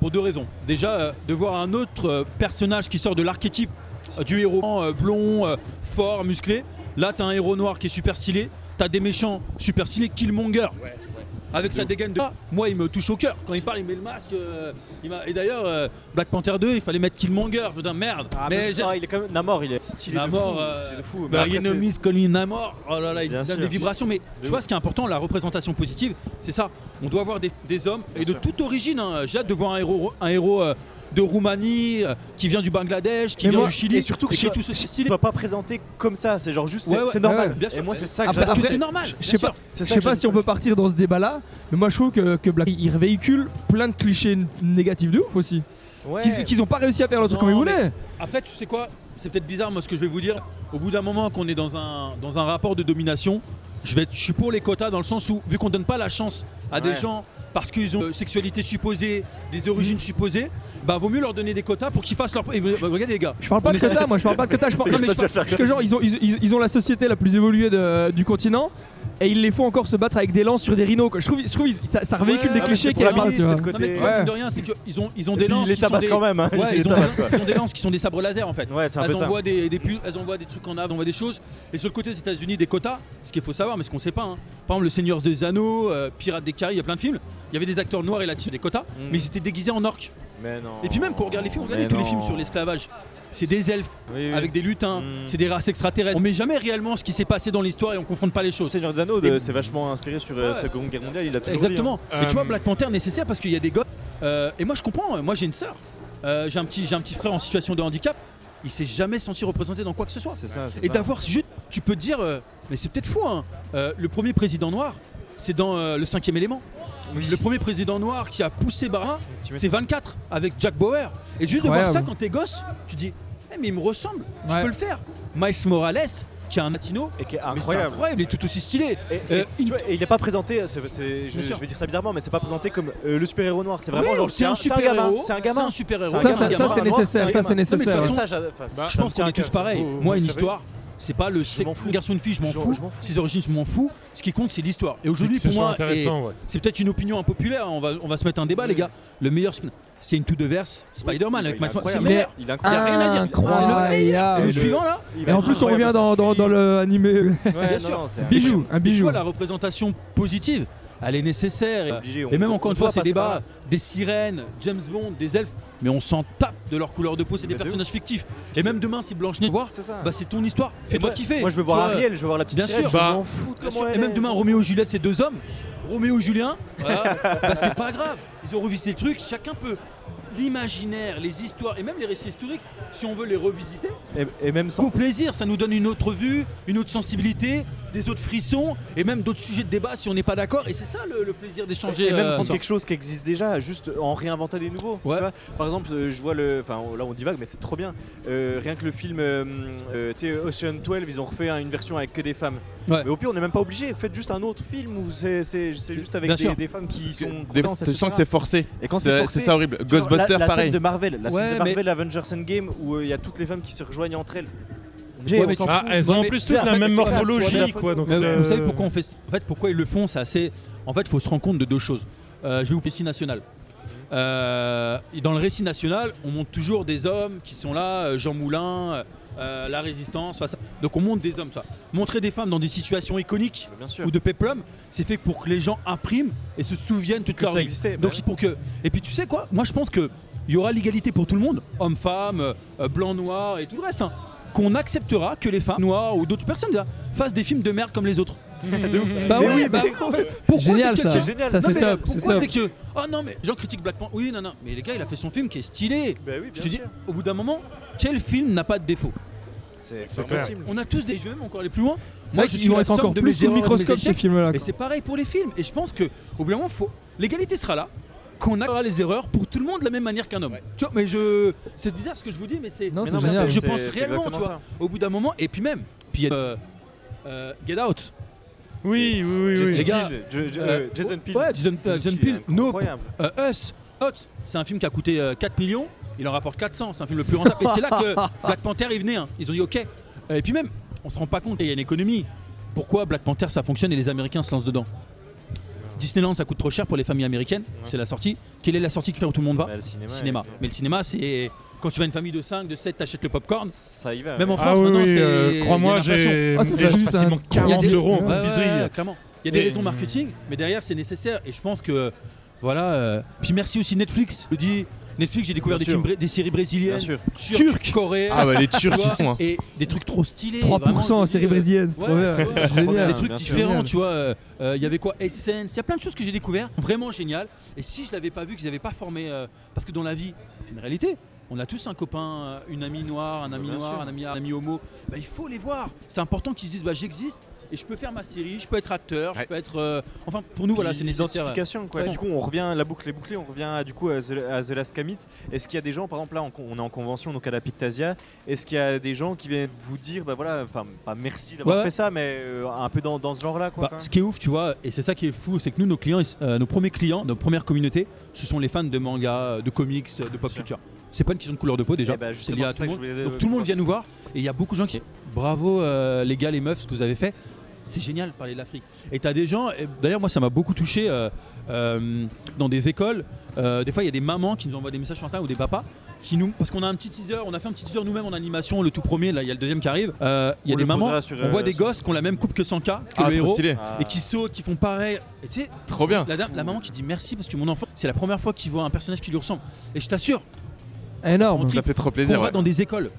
pour deux raisons. Déjà, euh, de voir un autre personnage qui sort de l'archétype du héros blond, fort, musclé. Là, t'as un héros noir qui est super stylé. T'as des méchants super stylés. Killmonger. Avec sa dégaine de. Ah, Moi, il me touche au cœur. Quand il parle, il met le masque. euh, il m'a- et d'ailleurs, euh, Black Panther 2, il fallait mettre Killmonger. Putain, merde. Ah, mais mais j'ai- il est quand même Namor, il est stylé de Namor, fou. euh, C'est de fou. Mais bah, après, c'est- Namor, oh là là, il Bien donne sûr. des vibrations. Mais tu vois, ce qui est important, la représentation positive, c'est ça. On doit avoir des, des hommes et de toute origine. hein. J'ai hâte de voir un héros, un héros euh, de Roumanie, euh, qui vient du Bangladesh, qui Mais vient moi- du Chili, et surtout que qui est ce tout aussi Tu stylé. dois pas présenter comme ça, c'est genre juste, Ouais, c'est ouais, c'est normal. ouais, bien sûr. Et moi, c'est ça que Après- Parce j'adore. que c'est normal. Je bien sais sûr. pas, C'est je ça sais que pas j'aime si on peut partir dans ce débat-là, mais moi je trouve que, que Black il véhicule plein de clichés négatifs de ouf aussi. Ouais. Qu'ils qu'ils ont pas réussi à faire le truc comme ils mais- voulaient. Après, tu sais quoi C'est peut-être bizarre, moi, ce que je vais vous dire. Au bout d'un moment, qu'on est dans un, dans un rapport de domination, je, vais être- je suis pour les quotas dans le sens où, vu qu'on donne pas la chance à des Ouais. gens parce qu'ils ont une sexualité supposée, des origines supposées, bah vaut mieux leur donner des quotas pour qu'ils fassent leur. Et vous- bah, regardez les gars. Je parle pas On de essaie quota, moi je parle pas de quota, je parle non, mais je parle- parce que genre ils ont, ils, ils- ils ont la société la plus évoluée de- du continent et ils les font encore se battre avec des lances sur des rhinos. quoi. Je trouve, je trouve ça, ça revéhicule Ouais, des clichés qui tu vois. Non, mais tu Ouais. de rien, c'est qu'ils ont, ils ont des lances. il les quand même. hein. Ouais, Il ils ont, tabasse, des, quoi. ils ont des lances qui sont des sabres laser en fait. Ouais, c'est un peu Elles ça. envoient des, des pu- elles envoient des trucs en art, envoient des choses. Et sur le côté des États-Unis, des quotas, ce qu'il faut savoir, mais ce qu'on sait pas. hein. Par exemple, Le Seigneur des Anneaux, euh, Pirates des Caraïbes, il y a plein de films. Il y avait des acteurs noirs et là-dessus des quotas, Mm. mais ils étaient déguisés en orques. Mais non. Et puis même quand on regarde les films, regardez tous les films sur l'esclavage. C'est des elfes Oui, oui. avec des lutins, Mm. c'est des races extraterrestres. On met jamais réellement ce qui s'est passé dans l'histoire et on confronte pas les choses. Seigneur des Anneaux, Et- de- c'est vachement inspiré sur euh, Ouais. la Seconde Guerre mondiale. Il a toujours Exactement. hein. Mais tu vois, Euh, Black Panther nécessaire parce qu'il y a des gosses. euh, et moi, je comprends. euh, Moi, j'ai une sœur. Euh, j'ai un petit, j'ai un petit frère en situation de handicap. Il s'est jamais senti représenté dans quoi que ce dit. soit. Ça. Et d'avoir juste, tu peux te dire, euh, mais c'est peut-être fou. Hein. Euh, le premier président noir, c'est dans euh, le cinquième élément. Le premier président noir qui a poussé Barra, c'est 24 avec Jack Bauer. Et juste de voir Incroyable. ça quand t'es gosse, tu dis, Eh, mais il me ressemble. Je peux le faire. Miles Morales, qui est un latino, Et qui est mais c'est incroyable. incroyable, il est tout aussi stylé. Et, et Euh, tu vois, et il n'est pas présenté, je, vais dire ça bizarrement, mais c'est pas présenté comme euh, le super héros noir. C'est vraiment Oui, genre c'est un gamin, super gamin, héros. C'est un gamin. C'est un super héros. C'est un Ça, c'est nécessaire, ça c'est nécessaire. Non, j'ad- enfin, je pense qu'on est tous pareils. Moi, une savez. histoire, c'est pas le sexe, garçon, une fille, je m'en fous. Ses origines, je m'en fous. Ce qui compte, c'est l'histoire. Et aujourd'hui, pour moi, ouais. c'est peut-être une opinion impopulaire. On va, on va se mettre un débat, les gars. Le meilleur, c'est Into the Verse, Spider-Man avec Miles Morales. C'est. Il est Il y a incroyable. rien à dire. Et Incroyable. le suivant là, Et en plus, on revient dans, dans, dans le animé. Ouais, Bien non, sûr. non, Bijou, un tu bijou. vois, la représentation positive, elle est nécessaire. Et- obligé, on- Et même encore une fois, ces débats, des sirènes, James Bond, des elfes, mais on s'en tape de leur couleur de peau, c'est des Mais de personnages fictifs. Et même demain, si Blanche-Neige bah c'est ton histoire. Et Fais-toi kiffer. Moi, je veux voir Ariel, je veux voir la petite bien sirène. sûr. Je m'en fous comment elle Et même demain, Roméo et Juliette, c'est deux hommes. Roméo et Julien, voilà. bah, c'est pas grave. Ils ont revisité le truc. Chacun peut. L'imaginaire, les histoires et même les récits historiques, si on veut les revisiter, Et, et même sans. au plaisir, ça nous donne une autre vue, une autre sensibilité. Des autres frissons et même d'autres sujets de débat si on n'est pas d'accord. Et c'est ça le, le plaisir d'échanger. Et même euh, sans quelque chose qui existe déjà, juste en réinventant des nouveaux. tu Ouais. vois. Par exemple, euh, je vois le. Enfin, là on divague, mais c'est trop bien. Euh, rien que le film euh, euh, Ocean 12, ils ont refait hein, une version avec que des femmes. Ouais. Mais au pire, on n'est même pas obligé. Faites juste un autre film où c'est juste avec des, femmes qui sont. Des- tu sens que c'est forcé. Et quand c'est ça horrible. Ghostbusters, la, la pareil. scène de Marvel, la Ouais, scène de mais- Marvel Avengers Endgame où euh, il y a toutes les femmes qui se rejoignent entre elles. Ouais, mais tu- Ah, elles ont en plus toutes la même morphologie, soirée, quoi. Donc Mais c'est- Vous savez pourquoi on fait En fait, pourquoi ils le font C'est assez. En fait, il faut se rendre compte de deux choses. Euh, je vais vous récit national. Euh, dans le récit national, on montre toujours des hommes qui sont là, euh, Jean Moulin, euh, la résistance. ça. Donc on montre des hommes. Ça. Montrer des femmes dans des situations iconiques Bien sûr. ou de péplum, c'est fait pour que les gens impriment et se souviennent toute Que leur ça vie. existait. bah Donc c'est pour que. Et puis tu sais quoi? Moi je pense que il y aura l'égalité pour tout le monde, hommes, femmes, euh, blancs, noirs et tout le reste. hein. Qu'on acceptera que les femmes noires ou d'autres personnes d'ailleurs, fassent des films de merde comme les autres. Bah Mais oui, oui, bah mais- en fait, pourquoi Génial dès que- ça. c'est génial. Ça Non, c'est mais top. c'est Pourquoi top. dès que oh non mais gens critiquent Black Panther Oui non non mais les gars il a fait son film qui est stylé. Bah oui, Je te dis au bout d'un moment quel film n'a pas de défaut? C'est impossible. On a tous des je vais même encore aller plus loin. Moi je suis encore de plus sous le microscope ces échecs. films-là. Et quoi. c'est pareil pour les films. Et je pense que au bout d'un moment, faut... l'égalité sera là. Qu'on aura les erreurs pour tout le monde de la même manière qu'un homme. Tu vois, mais je. C'est bizarre ce que je vous dis, mais c'est. Non, Mais. Je pense c'est réellement, tu vois. ça. Au bout d'un moment, et puis même. Puis a euh, euh, Get Out. Oui, oui, oui. Jason oui. Les gars, Peele, Je- je- euh, euh, Jason. Ouais, Jason, Jason Nope. Us. Hot. C'est un film qui a coûté euh, 4 millions. Il en rapporte 400. C'est un film le plus rentable. et c'est là que Black Panther est venu. hein. Ils ont dit OK. Et puis même, on se rend pas compte. Il y a une économie. Pourquoi Black Panther ça fonctionne et les Américains se lancent dedans? Disneyland ça coûte trop cher pour les familles américaines. C'est la sortie. Quelle est la sortie où tout le monde va Bah, le cinéma. Mais le cinéma, c'est quand tu vas une famille de 5, de 7, t'achètes le popcorn. Ça y va. Même en. France, Ah oui, maintenant, euh, il y a crois-moi, j'ai Ah, facilement un- Il y a 40 des- euros en confiserie. ouais, clairement. Il y a des raisons marketing, mais derrière c'est nécessaire. Et je pense que voilà. euh, Puis merci aussi Netflix. Je dis Netflix, j'ai découvert des films, bré- des séries brésiliennes, Bien sûr. turques, coréennes, Ah ouais, les Turcs tu qui vois, sont. hein. et des trucs trop stylés. 3% en vraiment, série je me dis, brésilienne, c'est ouais, trop bien. génial. des trucs différents, tu vois. euh, euh, Il y avait quoi? AdSense, il y a plein de choses que j'ai découvert, vraiment génial. Et si je l'avais pas vu, qu'ils n'avaient pas formé, euh, parce que dans la vie, c'est une réalité. On a tous un copain, euh, une amie noire, un ami Bien noir, un ami, un ami homo. Bah, il faut les voir. C'est important qu'ils se disent bah, j'existe et je peux faire ma série, je peux être acteur, je peux être. euh, Enfin, pour nous, voilà, c'est nécessaire. L'identification, quoi. Ouais. Du coup, on revient, la boucle est bouclée, on revient à, du coup à The, à The Last Commit. Est-ce qu'il y a des gens, par exemple, là, on, est en convention, donc à la Pictasia, est-ce qu'il y a des gens qui viennent vous dire, bah voilà, enfin, pas merci d'avoir Ouais. fait ça, mais euh, un peu dans, dans ce genre-là, quoi. Bah, ce qui est ouf, tu vois, et c'est ça qui est fou, c'est que nous, nos clients, euh, nos premiers clients, nos premières communautés, ce sont les fans de manga, de comics, de pop culture. C'est pas une question de couleur de peau déjà, Eh bah, c'est lié à tout le monde. Donc tout le monde vient nous voir et il y a beaucoup de gens qui bravo euh, les gars, les meufs, ce que vous avez fait. C'est génial de parler de l'Afrique. Et t'as des gens, d'ailleurs moi ça m'a beaucoup touché euh, euh, dans des écoles. euh, des fois il y a des mamans qui nous envoient des messages sur Internet ou des papas qui nous, parce qu'on a un petit teaser, on a fait un petit teaser nous-mêmes en animation, le tout premier, là il y a le deuxième qui arrive. Euh, Il y a On des le mamans, sur, on voit euh, des sur- gosses qui ont la même coupe que 100K, que Ah, le trop héros, stylé. Et qui sautent, qui font pareil. Et tu sais, Trop bien. la, dame- la maman qui dit merci parce que mon enfant, c'est la première fois qu'il voit un personnage qui lui ressemble. Et je t'assure, Énorme. Ça fait trop plaisir. va ouais. dans des écoles.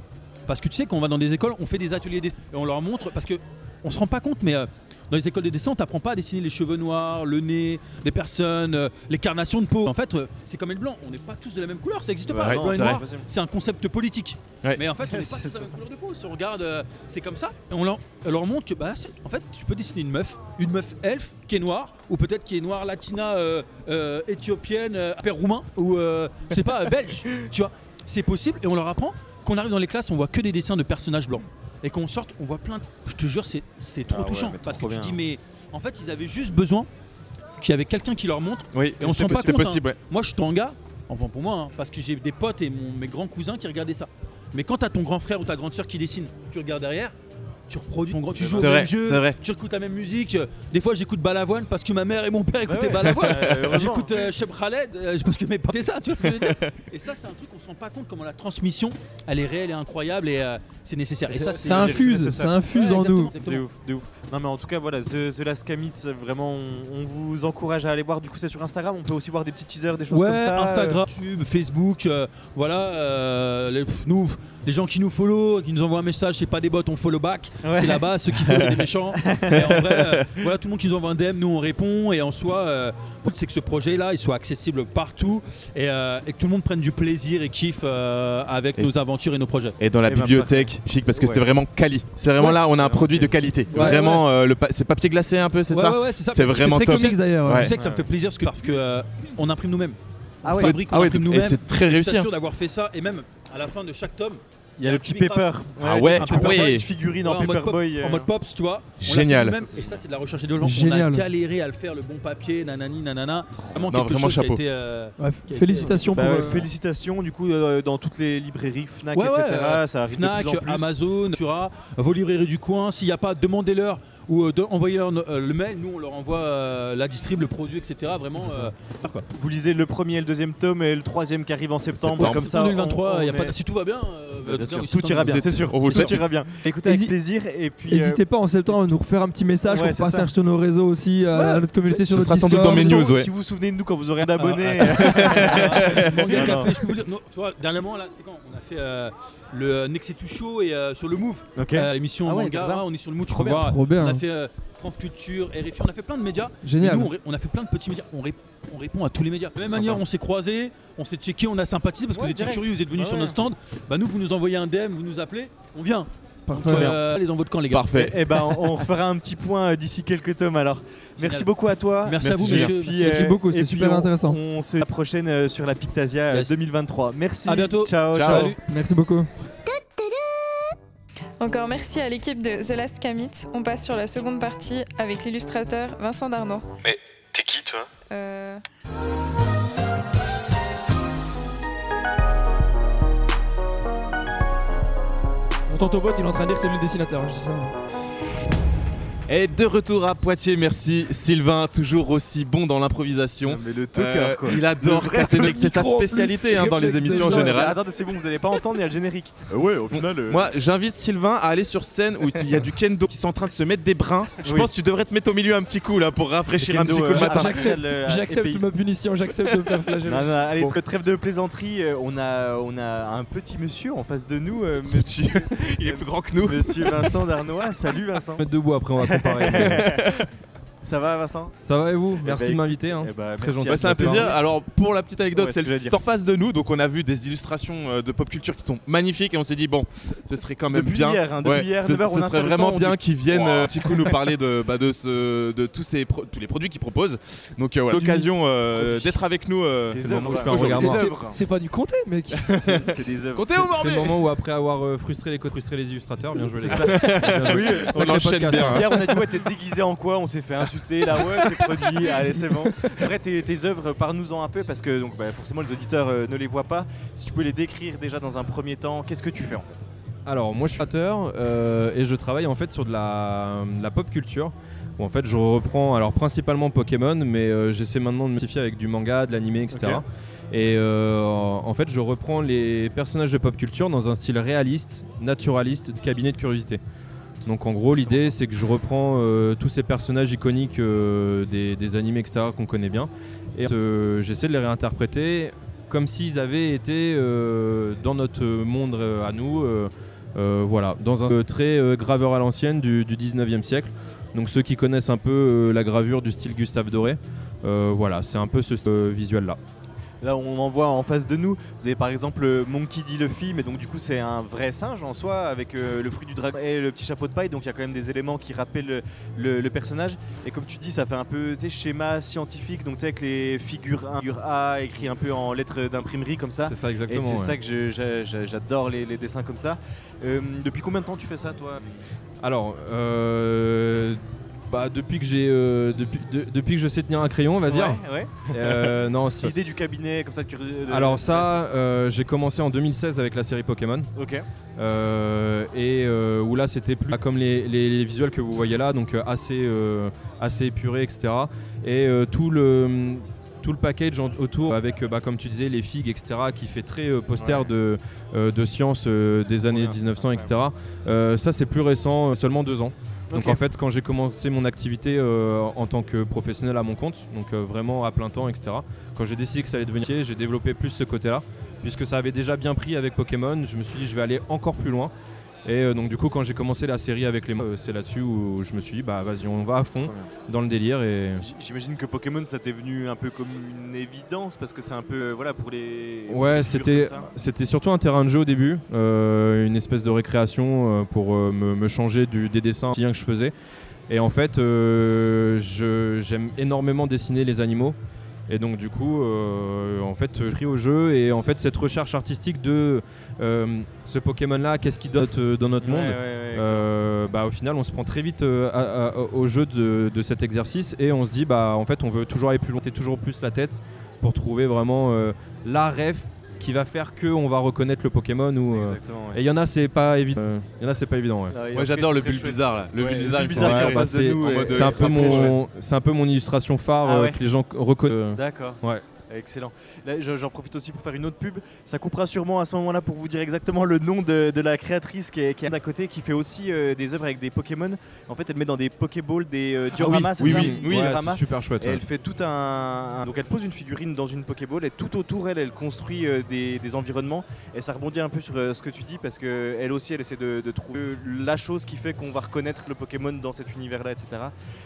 Parce que tu sais qu'on va dans des écoles, on fait des ateliers et on leur montre parce que on se rend pas compte, mais euh, dans les écoles de dessin, on t'apprend pas à dessiner les cheveux noirs, le nez des personnes, euh, les carnations de peau. En fait, euh, c'est comme le blanc. On n'est pas tous de la même couleur, ça n'existe pas. Ouais, blanc et c'est noir, c'est un concept politique. Ouais. Mais en fait, on n'est pas tous de la même couleur de peau. Si on regarde, euh, c'est comme ça. Et on leur, on leur montre que, bah, c'est- en fait, tu peux dessiner une meuf, une meuf elfe qui est noire, ou peut-être qui est noire latina, éthiopienne, père roumain, ou sais pas, belge. Tu vois, c'est possible. Et on leur apprend qu'on arrive dans les classes, on voit que des dessins de personnages blancs. Et qu'on sorte, on voit plein de. Je te jure, c'est c'est trop Ah ouais, touchant. parce que tu bien. dis, mais en fait, ils avaient juste besoin qu'il y avait quelqu'un qui leur montre. Oui, Et on se c'est rend pas c'était compte, possible. ouais. Moi, je suis tanga, enfin pour moi, hein, parce que j'ai des potes et mon- mes grands cousins qui regardaient ça. Mais quand t'as ton grand frère ou ta grande soeur qui dessine, tu regardes derrière, tu reproduis ton grand, tu joues au même vrai, jeu, vrai. tu écoutes la même musique. Des fois, j'écoute Balavoine parce que ma mère et mon père écoutaient ouais. Balavoine. Euh. J'écoute euh, Cheb Khaled euh, parce que mes parents c'est ça, tu vois ce que je veux dire Et ça, c'est un truc qu'on se rend pas compte comment la transmission, elle est réelle et incroyable et euh, c'est nécessaire. Et ça, Ça infuse, ça infuse Ouais, en nous. De ouf, de ouf. Non mais en tout cas voilà, The, The Last Commit, vraiment on, on vous encourage à aller voir. Du coup c'est sur Instagram, on peut aussi voir des petits teasers, des choses Ouais, comme ça. Instagram, YouTube, Facebook, euh, voilà. euh, les, pff, nous, les gens qui nous follow, qui nous envoient un message, c'est pas des bots, on follow back. Ouais. c'est là-bas, ceux qui font des méchants. Et en vrai, euh, voilà, tout le monde qui nous envoie un DM, nous on répond. Et en soi, euh, c'est que ce projet-là, il soit accessible partout et, euh, et que tout le monde prenne du plaisir et kiffe euh, avec Et- nos aventures et nos projets. Et dans la Eh ben, bibliothèque, chic, parce que Ouais. c'est vraiment quali. C'est vraiment Ouais. là, on a un C'est produit de qualité. Ouais, vraiment, euh, le pa- c'est papier glacé un peu, c'est Ouais, ça ouais, ouais, c'est. C'est vraiment top. comics d'ailleurs. Ouais. Tu sais que ça me fait plaisir parce que parce que euh, on imprime nous-mêmes. Ah on ouais. fabrique, on Ah ouais, imprime et nous-mêmes. c'est très Et Je réussi. hein. t'assure d'avoir fait ça et même à la fin de chaque tome, Il y a le petit paper. Ah ouais, un petite figurine en Ouais, en mode paperboy. en euh, mode pops, tu vois. Génial. Et ça, c'est de la recherche et développement. On Génial. a galéré à le faire, le bon papier, nanani, nanana. Vraiment Non, quelque vraiment chose qui a chapeau. été. euh, Ouais, qui a félicitations Bah, pour. euh, félicitations du coup euh, dans toutes les librairies Fnac etc euh, ça arrive Fnac, de plus en plus. Amazon, Natura, vos librairies du coin. S'il n'y a pas, demandez-leur ou euh, de- envoyez-leur euh, le mail. Nous, on leur envoie euh, la distrib, le produit, etc. Vraiment. Euh, ah, quoi. Vous lisez le premier et le deuxième tome et le troisième qui arrive en septembre, Septembre. comme ça. En on- 2023, on y a pas est- de- si tout va bien, Bien tout sûr, bien, oui, tout septembre, ira bien, c'est sûr. on vous Tout ira bien. Écoutez avec plaisir et puis. N'hésitez pas en septembre à nous refaire un petit message Ouais, passer ça. sur nos réseaux aussi, à notre communauté sur notre sera sans doute Discord. dans mes si- news, ouais. Si vous vous souvenez de nous quand vous aurez d'abonnés. Ah, Manga Non, Café, non. je peux vous dire, non, tu vois, dernièrement, là, c'est quand On a fait euh, le Nexetu Show et euh, sur le Move, Ok. euh, l'émission Ah ouais, manga. ouais, on est sur le Move, tu Trop peux bien, voir. Trop bien. On a fait euh, France Culture, RFI, on a fait plein de médias. Et Génial. nous, on, ré- on a fait plein de petits médias. On, ré- on répond à tous les médias. De la même C'est manière, sympa. on s'est croisés, on s'est checké, on a sympathisé parce que Ouais, vous étiez direct. curieux, vous êtes venus Ouais, sur ouais. notre stand. Bah, nous, vous nous envoyez un DM, vous nous appelez, on vient. Parfait. Donc, euh, allez dans votre camp, les gars. Parfait. Eh ben, on on refera un petit point euh, d'ici quelques tomes alors. Merci Génial. beaucoup à toi. Merci, Merci, à vous, Julien. Puis, Merci euh, beaucoup, et c'est puis super on- intéressant. On se la prochaine euh, sur la Pictasia euh, Yes. 2023. Merci. À bientôt. Ciao. Ciao. ciao. Salut. Merci beaucoup. Encore merci à l'équipe de The Last Commit. On passe sur la seconde partie avec l'illustrateur Vincent Darnaud. Mais t'es qui toi? Euh, Mon tonton bot, il est en train de dire que c'est lui le dessinateur. hein, je dis ça. Et de retour à Poitiers, merci Sylvain, toujours aussi bon dans l'improvisation. Mais le Euh, il adore Le casser avec C'est sa spécialité hein, dans les émissions en général. Attendez, c'est bon, vous allez pas entendre, il y a le générique. ouais, au final. Moi, j'invite Sylvain à aller sur scène où il y a du kendo qui sont en train de se mettre des brins. Je Oui. pense que tu devrais te mettre au milieu un petit coup là pour rafraîchir un petit coup le euh, matin. J'accepte. J'accepte ma punition, j'accepte de faire flageller. Non, non, allez, Bon. trêve de plaisanterie. euh, On a, on a un petit monsieur en face de nous. euh, Petit- Il est plus grand que nous. Monsieur Vincent Darnois. Salut Vincent. mettre debout après on va by. Ça va Vincent? Ça va et vous? Eh Merci ben, de m'inviter. hein. Eh ben, Très gentil. Bah, c'est un plaisir. Alors pour la petite anecdote, Ouais, c'est c'est dire. en face de nous, donc on a vu des illustrations euh, de pop culture qui sont magnifiques et on s'est dit bon, ce serait quand même Depuis bien. hier, hein, depuis Ouais, hier, ce, 9 heures, ce on serait le vraiment bien dit, qu'ils viennent Wow. euh, un petit coup nous parler de, bah, de, ce, de tous, ces pro- tous les produits qu'ils proposent. Donc euh, voilà, l'occasion euh, d'être avec nous. euh, Ces c'est le un pas du comté, mec. C'est des œuvres. C'est- le moment où après avoir frustré les frustré les illustrateurs, bien joué les gars. Oui, on enchaîne bien. hein. Hier, on a dit, ouais, t'es déguisé en quoi? On s'est fait insulter, là, ouais, tes produits, allez, c'est bon. Après, tes, tes œuvres, parle-nous-en un peu, parce que donc, bah, forcément, les auditeurs euh, ne les voient pas. Si tu peux les décrire déjà dans un premier temps, qu'est-ce que tu fais en fait? Alors moi je suis créateur euh, et je travaille en fait sur de la, la pop culture. Où en fait je reprends alors principalement Pokémon mais euh, j'essaie maintenant de me modifier avec du manga, de l'animé, etc. Et euh, en fait je reprends les personnages de pop culture dans un style réaliste, naturaliste, de cabinet de curiosité. Donc en gros l'idée c'est que je reprends euh, tous ces personnages iconiques euh, des, animés etc qu'on connaît bien et euh, j'essaie de les réinterpréter comme s'ils avaient été dans notre monde à nous, voilà, dans un euh, graveur à l'ancienne du, du 19e siècle. Donc ceux qui connaissent un peu la gravure du style Gustave Doré, voilà, c'est un peu ce euh, visuel-là. Là, on en voit en face de nous. Vous avez par exemple euh, Monkey D. Luffy, mais donc du coup, c'est un vrai singe en soi, avec euh, le fruit du dragon et le petit chapeau de paille. Donc il y a quand même des éléments qui rappellent le, le- le personnage. Et comme tu dis, ça fait un peu schéma scientifique, donc tu sais, avec les figures 1, figure A, écrit un peu en lettres d'imprimerie comme ça. C'est ça Et exactement. c'est ouais. ça que j'adore les, les dessins comme ça. Euh, depuis combien de temps tu fais ça, toi? Alors, euh, bah, depuis que j'ai, euh, depuis, de- depuis que je sais tenir un crayon, on va dire. Ouais, ouais. Euh, non, si. L'idée du cabinet, comme ça, tu. de- Alors ça, euh, j'ai commencé en 2016 avec la série Pokémon. Ok. Euh, et euh, où là c'était plus comme les, les- les visuels que vous voyez là, donc euh, assez, euh, assez épuré, etc. Et euh, tout le tout le package en- autour avec, euh, bah, comme tu disais, les figues, etc., qui fait très euh, poster Ouais. de, euh, de science euh, C'est des trop années bien, 1900, c'est etc. Euh, ça, c'est plus récent, euh, seulement deux ans. Donc en fait, quand j'ai commencé mon activité euh, en tant que professionnel à mon compte, donc euh, vraiment à plein temps, etc. Quand j'ai décidé que ça allait devenir métier, j'ai développé plus ce côté-là, puisque ça avait déjà bien pris avec Pokémon. Je me suis dit, je vais aller encore plus loin. Et euh, donc du coup quand j'ai commencé la série avec les euh, c'est là-dessus où je me suis dit bah vas-y on va à fond dans le délire et J'imagine que Pokémon ça t'est venu un peu comme une évidence parce que c'est un peu euh, voilà pour les. Ouais, c'était c'était surtout un terrain de jeu au début, euh, une espèce de récréation euh, pour euh, me, me changer du, des dessins quotidiens que je faisais. Et en fait, euh, je- j'aime énormément dessiner les animaux. Et donc du coup, euh, en fait, je pris au jeu et en fait cette recherche artistique de euh, ce Pokémon-là, qu'est-ce qu'il euh, dans notre monde ouais, ouais, euh, bah, au final, on se prend très vite à- à- au jeu de, de cet exercice et on se dit, bah, en fait, on veut toujours aller plus loin, toujours plus la tête pour trouver vraiment la ref qui va faire que on va reconnaître le Pokémon. Ou, euh, ouais. Et il y en a, c'est pas évident. euh, Il y en a, c'est pas évident. ouais. Moi j'adore le bulle bizarre là. Le Ouais, bulle le bizarre, bizarre bah, c'est- un, euh, peu mon, c'est un peu mon illustration phare Ah euh, que les gens reconnaissent. D'accord. Ouais. Excellent. J'en profite aussi pour faire une autre pub. Ça coupera sûrement à ce moment-là pour vous dire exactement le nom de, de la créatrice qui est, qui est d'à côté, qui fait aussi euh, des œuvres avec des Pokémon. En fait, elle met dans des Pokéballs, des euh, dioramas, c'est oui, ça oui, oui, Dioramas. c'est super chouette. Et ouais. elle fait tout un, un- Donc elle pose une figurine dans une Pokéball et tout autour elle, elle construit euh, des, des environnements. Et ça rebondit un peu sur euh, ce que tu dis parce que elle aussi elle essaie de, de trouver la chose qui fait qu'on va reconnaître le Pokémon dans cet univers-là, etc.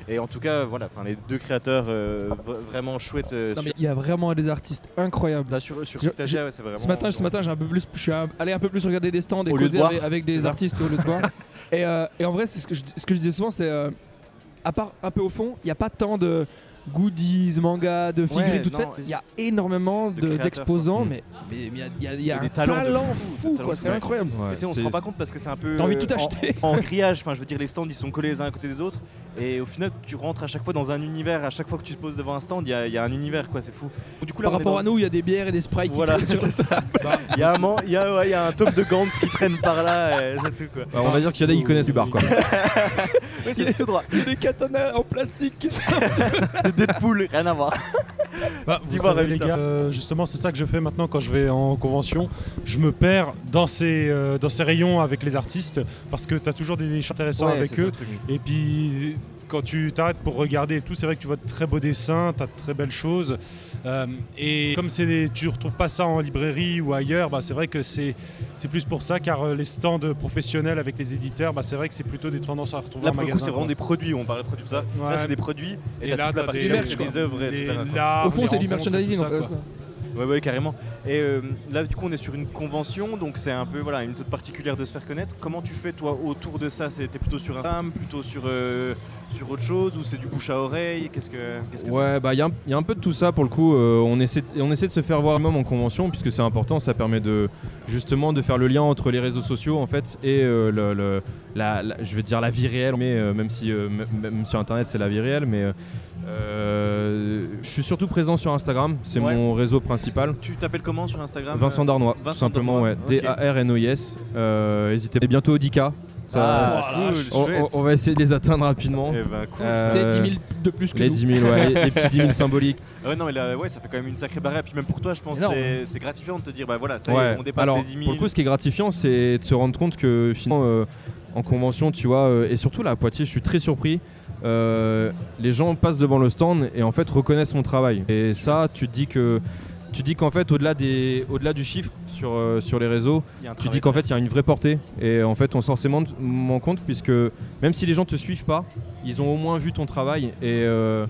Et en tout cas, voilà, enfin, les deux créateurs euh, vraiment chouettes. euh, Non, mais sur- il y a vraiment des artistes incroyables. Là, sur, sur Je- Citagia, ouais, c'est vraiment. Ce matin, ce matin, j'ai un peu plus, je suis un- allé un peu plus regarder des stands et Au de causer avec, des artistes au lieu de boire. et, euh, et en vrai, c'est ce que je, ce que je disais souvent, c'est euh, à part un peu au fond, il n'y a pas tant de goodies, mangas, de figurines Ouais, toutes non, faites. Il y a énormément de de- d'exposants, quoi. mais il y a- il y a, il y a un des talents de talent fou, fou, c'est incroyable. Ouais, Mais tu sais, on se rend pas compte parce que c'est un peu. T'as envie de tout euh, en- acheter. En, grillage, enfin, je veux dire, les stands ils sont collés les uns à côté des autres. Et au final, tu rentres à chaque fois dans un univers. À chaque fois que tu te poses devant un stand, il y, a- il y a un univers, quoi, c'est fou. Du coup, là, Par rapport dans- à nous, il y a des bières et des sprites Voilà, qui traînent sur ça. Il y, a un man- il y, a- ouais, il y a un top de Gantz qui traîne par là, et c'est tout quoi. Bah, on va dire qu'il y en a qui connaissent du bar. Quoi. Oui, c'est tout droit. Il y a des katanas en plastique qui sont De Deadpool, rien à voir. Bah, vous Dis-moi, savez, les gars, euh, justement, c'est ça que je fais maintenant quand je vais en convention. Je me perds dans ces, euh, dans ces rayons avec les artistes parce que tu as toujours des échanges intéressants Ouais, avec eux. Et puis, quand tu t'arrêtes pour regarder et tout, c'est vrai que tu vois de très beaux dessins, tu as de très belles choses. Euh, et comme c'est des- tu ne retrouves pas ça en librairie ou ailleurs, bah, c'est vrai que c'est c'est plus pour ça, car euh, les stands professionnels avec les éditeurs, bah, c'est vrai que c'est plutôt des tendances à retrouver Là, en pour magasin. c'est vraiment des produits. On parlait de produits tout ça. Là, c'est des produits. Et, Et là, toute la partie des- merch, c'est des œuvres, etc. Au fond, c'est du merchandising en ça, fait. quoi. Ouais, ouais, carrément. Et euh, là, du coup, on est sur une convention, donc c'est un peu voilà, une méthode particulière de se faire connaître. Comment tu fais, toi, autour de ça? C'était plutôt sur Instagram, plutôt sur, euh, sur autre chose, ou c'est du bouche à oreille? Qu'est-ce que qu'est-ce que Ouais, bah il y, a un- y a un peu de tout ça pour le coup. euh, on, essaie, on essaie de se faire voir même en convention puisque c'est important. Ça permet de justement de faire le lien entre les réseaux sociaux en fait et euh, le, le- la, la- je vais dire la vie réelle, mais euh, même si même sur internet c'est la vie réelle, mais je suis surtout présent sur Instagram. C'est Ouais. mon réseau principal. Tu t'appelles comment sur Instagram Vincent Darnois, tout Vincent simplement, Darnois, ouais. ok. D-A-R-N-O-I-S. Euh, N'hésitez pas. Bientôt au 10K. Ça- Ah, cool, on, on- va essayer de les atteindre rapidement. Eh ben, cool. Euh, C'est 10 000 de plus que les nous. 10 000, ouais, les, les petits 10 000 symboliques. Ouais, non, mais là, ouais, ça fait quand même une sacrée barrière. Puis même pour toi, je pense, c'est c'est gratifiant de te dire, bah voilà, ça y est, Ouais. on dépasse Alors, les 10 000. pour le coup, ce qui est gratifiant, c'est de se rendre compte que finalement, euh, en convention, tu vois, euh, et surtout là à Poitiers, je suis très surpris. euh, les gens passent devant le stand et en fait reconnaissent mon travail. Et ça, tu te dis que tu dis qu'en fait, au-delà des, au-delà du chiffre sur euh, sur les réseaux, tu dis qu'en fait, il y a une vraie portée. Et en fait, on s'en forcément compte puisque même si les gens te suivent pas, ils ont au moins vu ton travail et euh,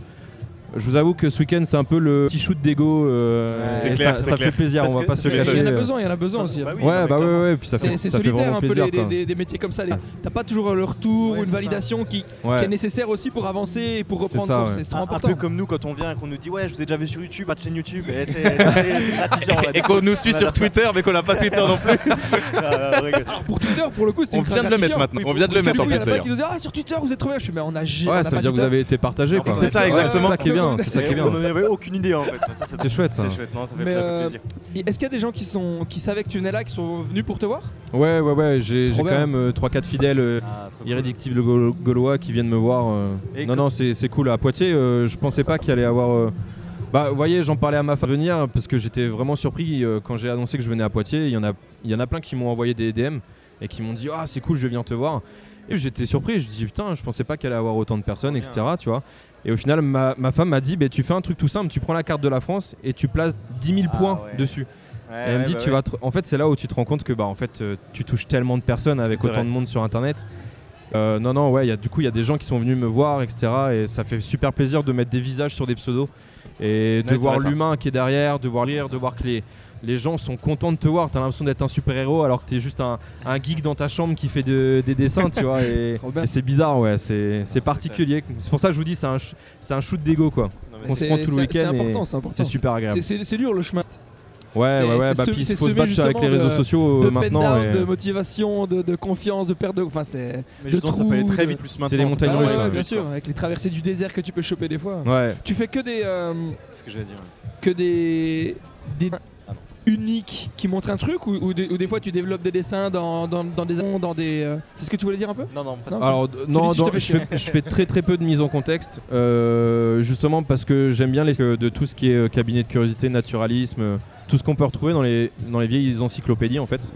je vous avoue que ce week-end c'est un peu le petit shoot d'ego euh, c'est et clair, ça, c'est ça clair. fait plaisir, Parce on va que pas se le Il y cacher. en a besoin, il y en a besoin aussi. Bah oui, Ouais, bah ouais, clairement. ouais, puis ça fait, C'est c'est ça fait solitaire vraiment un peu plaisir. les- quoi. des, des métiers comme ça. les- T'as pas toujours le retour Ouais, ou une c'est ça. validation qui, Ouais. qui est nécessaire aussi pour avancer et pour C'est reprendre ça, course. ouais. C'est trop Un, un important. peu comme nous quand on vient et qu'on nous dit ouais je vous ai déjà vu sur YouTube, de chaîne YouTube, et c'est c'est- c'est gratifiant. on va Et dire. qu'on nous suit sur. Twitter, mais qu'on n'a pas Twitter non plus. Ah. Alors pour Twitter, pour le coup, c'est On ultra vient de le mettre maintenant. On vient de le parce mettre en que Il y en a pas d'ailleurs. qui nous disent Ah, sur Twitter, vous êtes trop bien. Je fais Mais on a on Ouais, a ça pas veut dire que vous Twitter. avez été partagé quoi. C'est ça, exactement. C'est ça qui est bien, c'est ça qui est bien. On n'en avait aucune idée en fait. C'est chouette ça. C'est chouette, non, ça fait Mais, très euh, plaisir. Est-ce qu'il y a des gens qui, sont, qui savaient que tu venais là, qui sont venus pour te voir? Ouais, ouais, ouais, j'ai quand même 3-4 fidèles euh, Ah, irréductibles gaulo- gaulois qui viennent me voir. euh. Non, non, c'est cool. À Poitiers, euh, je pensais pas qu'il allait y avoir. euh, Bah, vous voyez, j'en parlais à ma femme de venir parce que j'étais vraiment surpris euh, quand j'ai annoncé que je venais à Poitiers. Il y en a, il y en a plein qui m'ont envoyé des DM et qui m'ont dit Ah, c'est cool, je viens te voir. Et j'étais surpris. Je dis Putain, je pensais pas qu'il allait y avoir autant de personnes, etc. Tu vois. Et au final, ma, ma femme m'a dit bah, Tu fais un truc tout simple, tu prends la carte de la France et tu places 10 000 Ah, points ouais. dessus. Ouais, Et elle me dit, bah tu vas en fait, c'est là où tu te rends compte que bah, en fait, euh, tu touches tellement de personnes avec autant vrai. de monde sur Internet. Euh, non, non, ouais, y a, du coup, il y a des gens qui sont venus me voir, etc. Et ça fait super plaisir de mettre des visages sur des pseudos et de voir l'humain qui est derrière, de voir rire, de voir que les, les gens sont contents de te voir. T'as l'impression d'être un super-héros alors que t'es juste un, un geek dans ta chambre qui fait de- des dessins, tu vois. Et, Trop bien. et c'est bizarre, ouais, c'est c'est particulier. C'est pour ça que je vous dis, c'est un, c'est shoot d'ego, quoi. On se C'est prend tout le c'est- week-end c'est important, c'est important. c'est super agréable. C'est- C'est c'est dur le chemin. Ouais, c'est- ouais, ouais. c'est Bah, se- puis c'est il faut se battre avec les réseaux de- sociaux de euh, maintenant. down, et- de motivation, de, de confiance, de perte de. Enfin, c'est. Mais de justement, ça peut aller très de- vite plus C'est maintenant. les montagnes Ah russes, ouais, ouais, bien sûr, avec les traversées du désert que tu peux choper des fois. Ouais. Tu fais que des. euh, C'est ce que j'allais dire. que des. des Uniques qui montrent un truc ou, ou des, ou des fois tu développes des dessins dans, dans, dans des. dans des euh, C'est ce que tu voulais dire un peu? Non, non, pas Non? Alors non, si je fais je, chier. fais, je fais très très peu de mise en contexte, euh, justement parce que j'aime bien les, de tout ce qui est euh, cabinet de curiosité, naturalisme, euh, tout ce qu'on peut retrouver dans les, dans les vieilles encyclopédies en fait.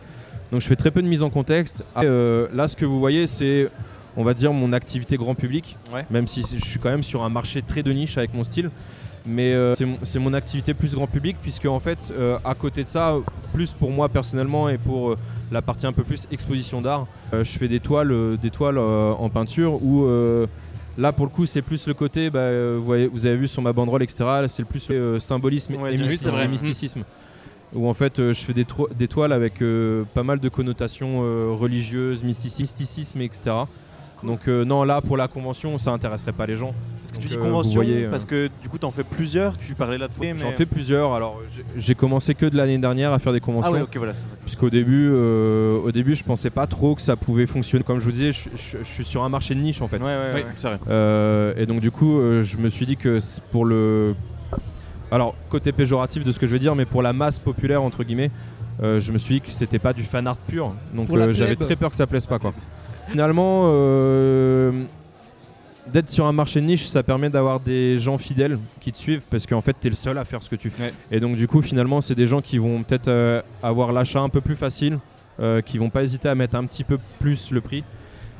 Donc je fais très peu de mise en contexte. Après, euh, là, ce que vous voyez, c'est, on va dire, mon activité grand public, Ouais. même si je suis quand même sur un marché très de niche avec mon style. Mais euh, c'est mon- activité plus grand public, puisque en fait, euh, à côté de ça, plus pour moi personnellement et pour euh, la partie un peu plus exposition d'art, je fais des toiles, des toiles en peinture où là pour le coup c'est plus le côté, bah, vous, voyez, vous avez vu sur ma banderole, etc. C'est le plus le symbolisme Ouais, et, vrai. et mysticisme. Où en fait je fais des, toiles avec pas mal de connotations religieuses, mystici- mysticisme, etc. Donc euh, non là pour la convention ça intéresserait pas les gens. Parce que tu dis euh, vous convention, voyez, euh, parce que du coup t'en fais plusieurs, tu parlais là de toi. J'en mais- fais plusieurs. Alors j'ai- commencé que de l'année dernière à faire des conventions. Ah ouais, ok, voilà. c'est ça. Puisqu'au début, euh, au début, je pensais pas trop que ça pouvait fonctionner. Comme je vous disais, je, je- je suis sur un marché de niche en fait. Ouais, ouais, Oui, ouais. c'est vrai. Euh, et donc du coup, euh, je me suis dit que pour le, alors côté péjoratif de ce que je veux dire, mais pour la masse populaire entre guillemets, euh, je me suis dit que c'était pas du fan art pur. Donc euh, j'avais très peur que ça plaise pas quoi. Finalement, euh, d'être sur un marché de niche, ça permet d'avoir des gens fidèles qui te suivent parce qu'en fait, tu es le seul à faire ce que tu fais. Ouais. Et donc, du coup, finalement, c'est des gens qui vont peut-être euh, avoir l'achat un peu plus facile, euh, qui vont pas hésiter à mettre un petit peu plus le prix.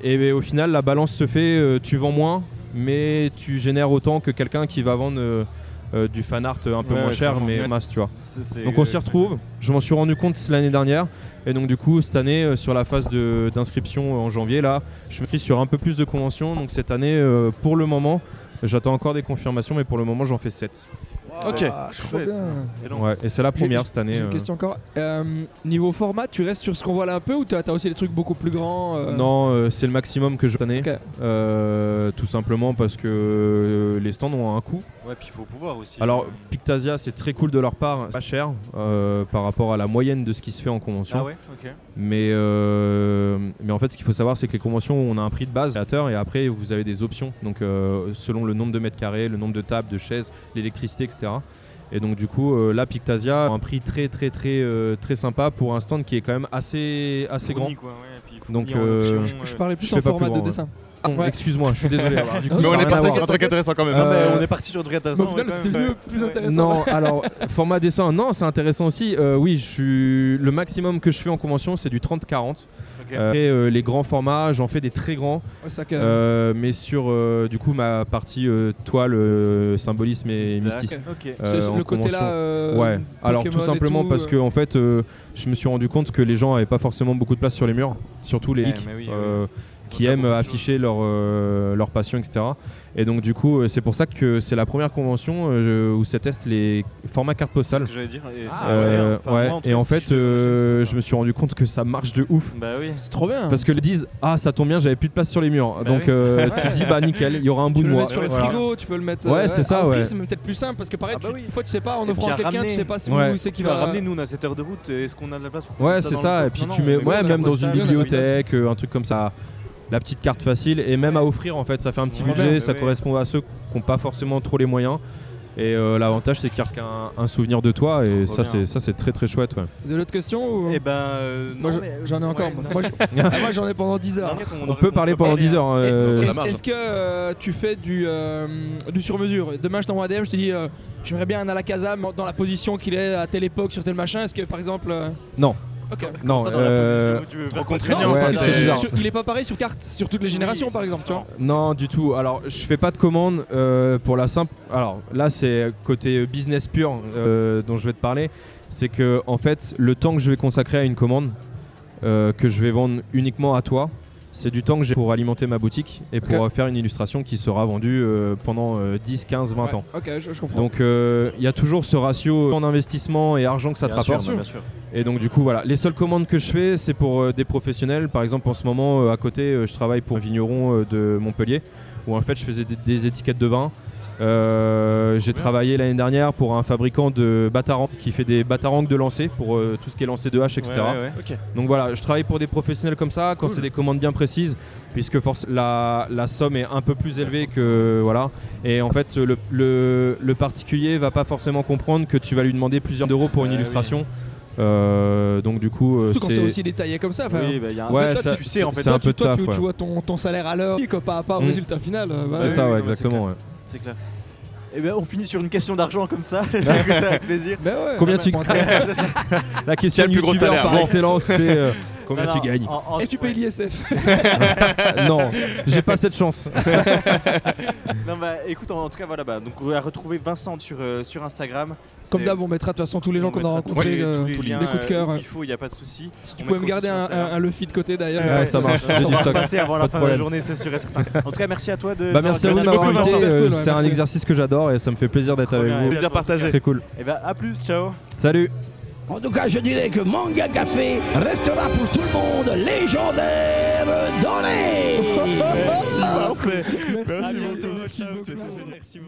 Et au final, la balance se fait, euh, tu vends moins, mais tu génères autant que quelqu'un qui va vendre euh, du fan art un peu Ouais, moins cher, mais masse, tu vois. Donc on s'y retrouve. Je m'en suis rendu compte l'année dernière. Et donc du coup, cette année, euh, sur la phase d'inscription euh, en janvier, là, je me suis sur un peu plus de conventions. Donc cette année, pour le moment, j'attends encore des confirmations, mais pour le moment, j'en fais 7. Ok. Ah, chouette, bien. ça. Et donc, Ouais, et c'est la première cette année. J'ai une euh. question encore. Euh, niveau format, tu restes sur ce qu'on voit là un peu ou t'as as aussi des trucs beaucoup plus grands euh, Non, euh, c'est le maximum que je cette année. Ok. Euh, tout simplement parce que euh, les stands ont un coût. Ouais, puis il faut pouvoir aussi. Alors, Pictasia, c'est très cool de leur part, c'est pas cher euh, par rapport à la moyenne de ce qui se fait en convention. Ah ouais, ok. Mais, euh, mais en fait, ce qu'il faut savoir, c'est que les conventions, on a un prix de base créateur et après, vous avez des options. Donc, euh, selon le nombre de mètres carrés, le nombre de tables, de chaises, l'électricité, etc. Et donc, du coup, euh, là, Pictasia a un prix très, très, très, euh, très sympa pour un stand qui est quand même assez, assez grand. Quoi, ouais, Donc, euh, option, Je parlais plus Je en format plus de dessin. Ah, Ouais. Excuse-moi, je suis désolé. Alors, du coup, Mais a on est parti voir. sur un truc intéressant quand même. Non, mais Euh, on est parti sur un truc Mais intéressant. au final, ouais, quand c'était même. mieux, plus intéressant. Non, alors format dessin, non, c'est intéressant aussi. Euh, oui, je suis le maximum que je fais en convention, c'est du 30-40. Ok. Euh, et euh, les grands formats, j'en fais des très grands. Ça Euh, mais sur euh, du coup ma partie euh, toile, euh, symbolisme et D'accord. mysticisme. Ok. euh, c'est- c'est en le côté là. euh, ouais. Alors tout simplement tout, parce euh. que en fait, euh, je me suis rendu compte que les gens avaient pas forcément beaucoup de place sur les murs, surtout les geeks, euh, qui aiment afficher leur euh, leur passion, etc. Et donc du coup, euh, c'est pour ça que c'est la première convention euh, où ça teste les formats carte C'est postale. ce que j'allais dire. et Euh. Enfin, ouais. moi, en tout et en fait, je euh, me suis rendu compte que ça marche de ouf. Bah oui. C'est trop bien. Parce que les disent ah ça tombe bien j'avais plus de place sur les murs Bah donc oui. euh, tu dis bah nickel il y aura un bout tu de peux le moi mettre sur le Voilà. frigo, tu peux le mettre. Ouais, c'est ça, ouais. C'est même peut-être plus simple parce que pareil, Ah bah tu, une fois tu sais pas, en offrant à quelqu'un, tu sais pas si Ouais. où c'est qui va ramener nous on a 7 heures de route. Est-ce qu'on a de la place pour Ouais, c'est ça. le Et puis tu mets, ouais, même dans une bibliothèque, un truc comme ça. La petite carte facile et même à offrir en fait, ça fait un petit budget, ça oui. correspond à ceux qui n'ont pas forcément trop les moyens. Et euh, l'avantage c'est qu'il y a un, souvenir de toi et ça c'est ça c'est très très chouette. Ouais. Vous avez d'autres questions ou... Eh ben, euh, Moi j'en ai encore. ouais, non. moi, je- Ah, moi, j'en ai pendant 10 heures. On peut parler pendant 10 heures. hein, euh, Est-ce que euh, tu fais du, euh, du sur-mesure? Demain, je t'envoie un DM, je te dis euh, j'aimerais bien un à la casa dans la position qu'il est à telle époque sur tel machin. Est-ce que par exemple. euh, Non. Ok. Non, euh, trop contraignant, Ouais, il est pas pareil sur carte sur toutes les générations par exemple, tu vois. Non, du tout. Alors, je fais pas de commande euh, pour la simple. Alors là, c'est côté business pur euh, dont je vais te parler. C'est que en fait, le temps que je vais consacrer à une commande euh, que je vais vendre uniquement à toi, c'est du temps que j'ai pour alimenter ma boutique et pour euh, faire une illustration qui sera vendue euh, pendant euh, 10, 15, 20 Ouais, ans. Ok, je, je comprends. Donc euh, il y a toujours ce ratio temps d'investissement et argent que ça te Bien sûr, rapporte. bien sûr. Et donc du coup voilà, les seules commandes que je fais c'est pour euh, des professionnels. Par exemple en ce moment euh, à côté euh, je travaille pour un vigneron euh, de Montpellier où en fait je faisais des, des étiquettes de vin. Euh, j'ai travaillé l'année dernière pour un fabricant de batarangs qui fait des batarangs de lancer pour euh, tout ce qui est lancer de hache, etc. Ouais, ouais, ouais. Donc voilà, je travaille pour des professionnels comme ça quand c'est des commandes bien précises, puisque force, la, la somme est un peu plus élevée que voilà. Et en fait, le, le, le particulier va pas forcément comprendre que tu vas lui demander plusieurs euros pour une Ouais, illustration. Euh, donc du coup, euh, c'est c'est aussi détaillé comme ça. Oui, bah, il y a un Ouais, ça- tu sais, en fait, c'est toi, un peu toi, tu- taf, tu vois ton, ton salaire à l'heure par rapport au Mm. résultat final. c'est ça, oui, ouais, non, mais c'est exactement. ouais. C'est clair. Et ben on finit sur une question d'argent comme ça. avec plaisir. Ben ouais, Combien ouais, tu- ça. La question youtubeur par Bon. excellence, c'est euh, combien Non, tu gagnes en- en- Et tu payes ouais. l'ISF. Non, j'ai pas cette chance. Non bah écoute en, en tout cas voilà bah donc on va retrouver Vincent sur, euh, sur Instagram. Comme d'hab, on mettra de toute façon tous les gens on qu'on a rencontrés, les- euh, tous les tous les liens, coups de cœur. euh, euh. Il faut, il y a pas de souci. Si tu On pouvais me garder un, un, un Luffy de côté d'ailleurs. Ouais, ça marche, j'ai On du va stock. passer avant la fin de la journée, c'est sûr et certain. En tout cas, merci à toi de. Bah merci à vous d'avoir invité. euh. C'est un exercice que j'adore et ça me fait plaisir d'être avec vous. Plaisir partagé. Très cool. Et bah à plus, ciao. Salut. En tout cas, je dirais que Manga Café restera pour tout le monde légendaire donné. Merci. Merci, Merci beaucoup, beaucoup. merci Ciao, beaucoup. c'était génial. Merci.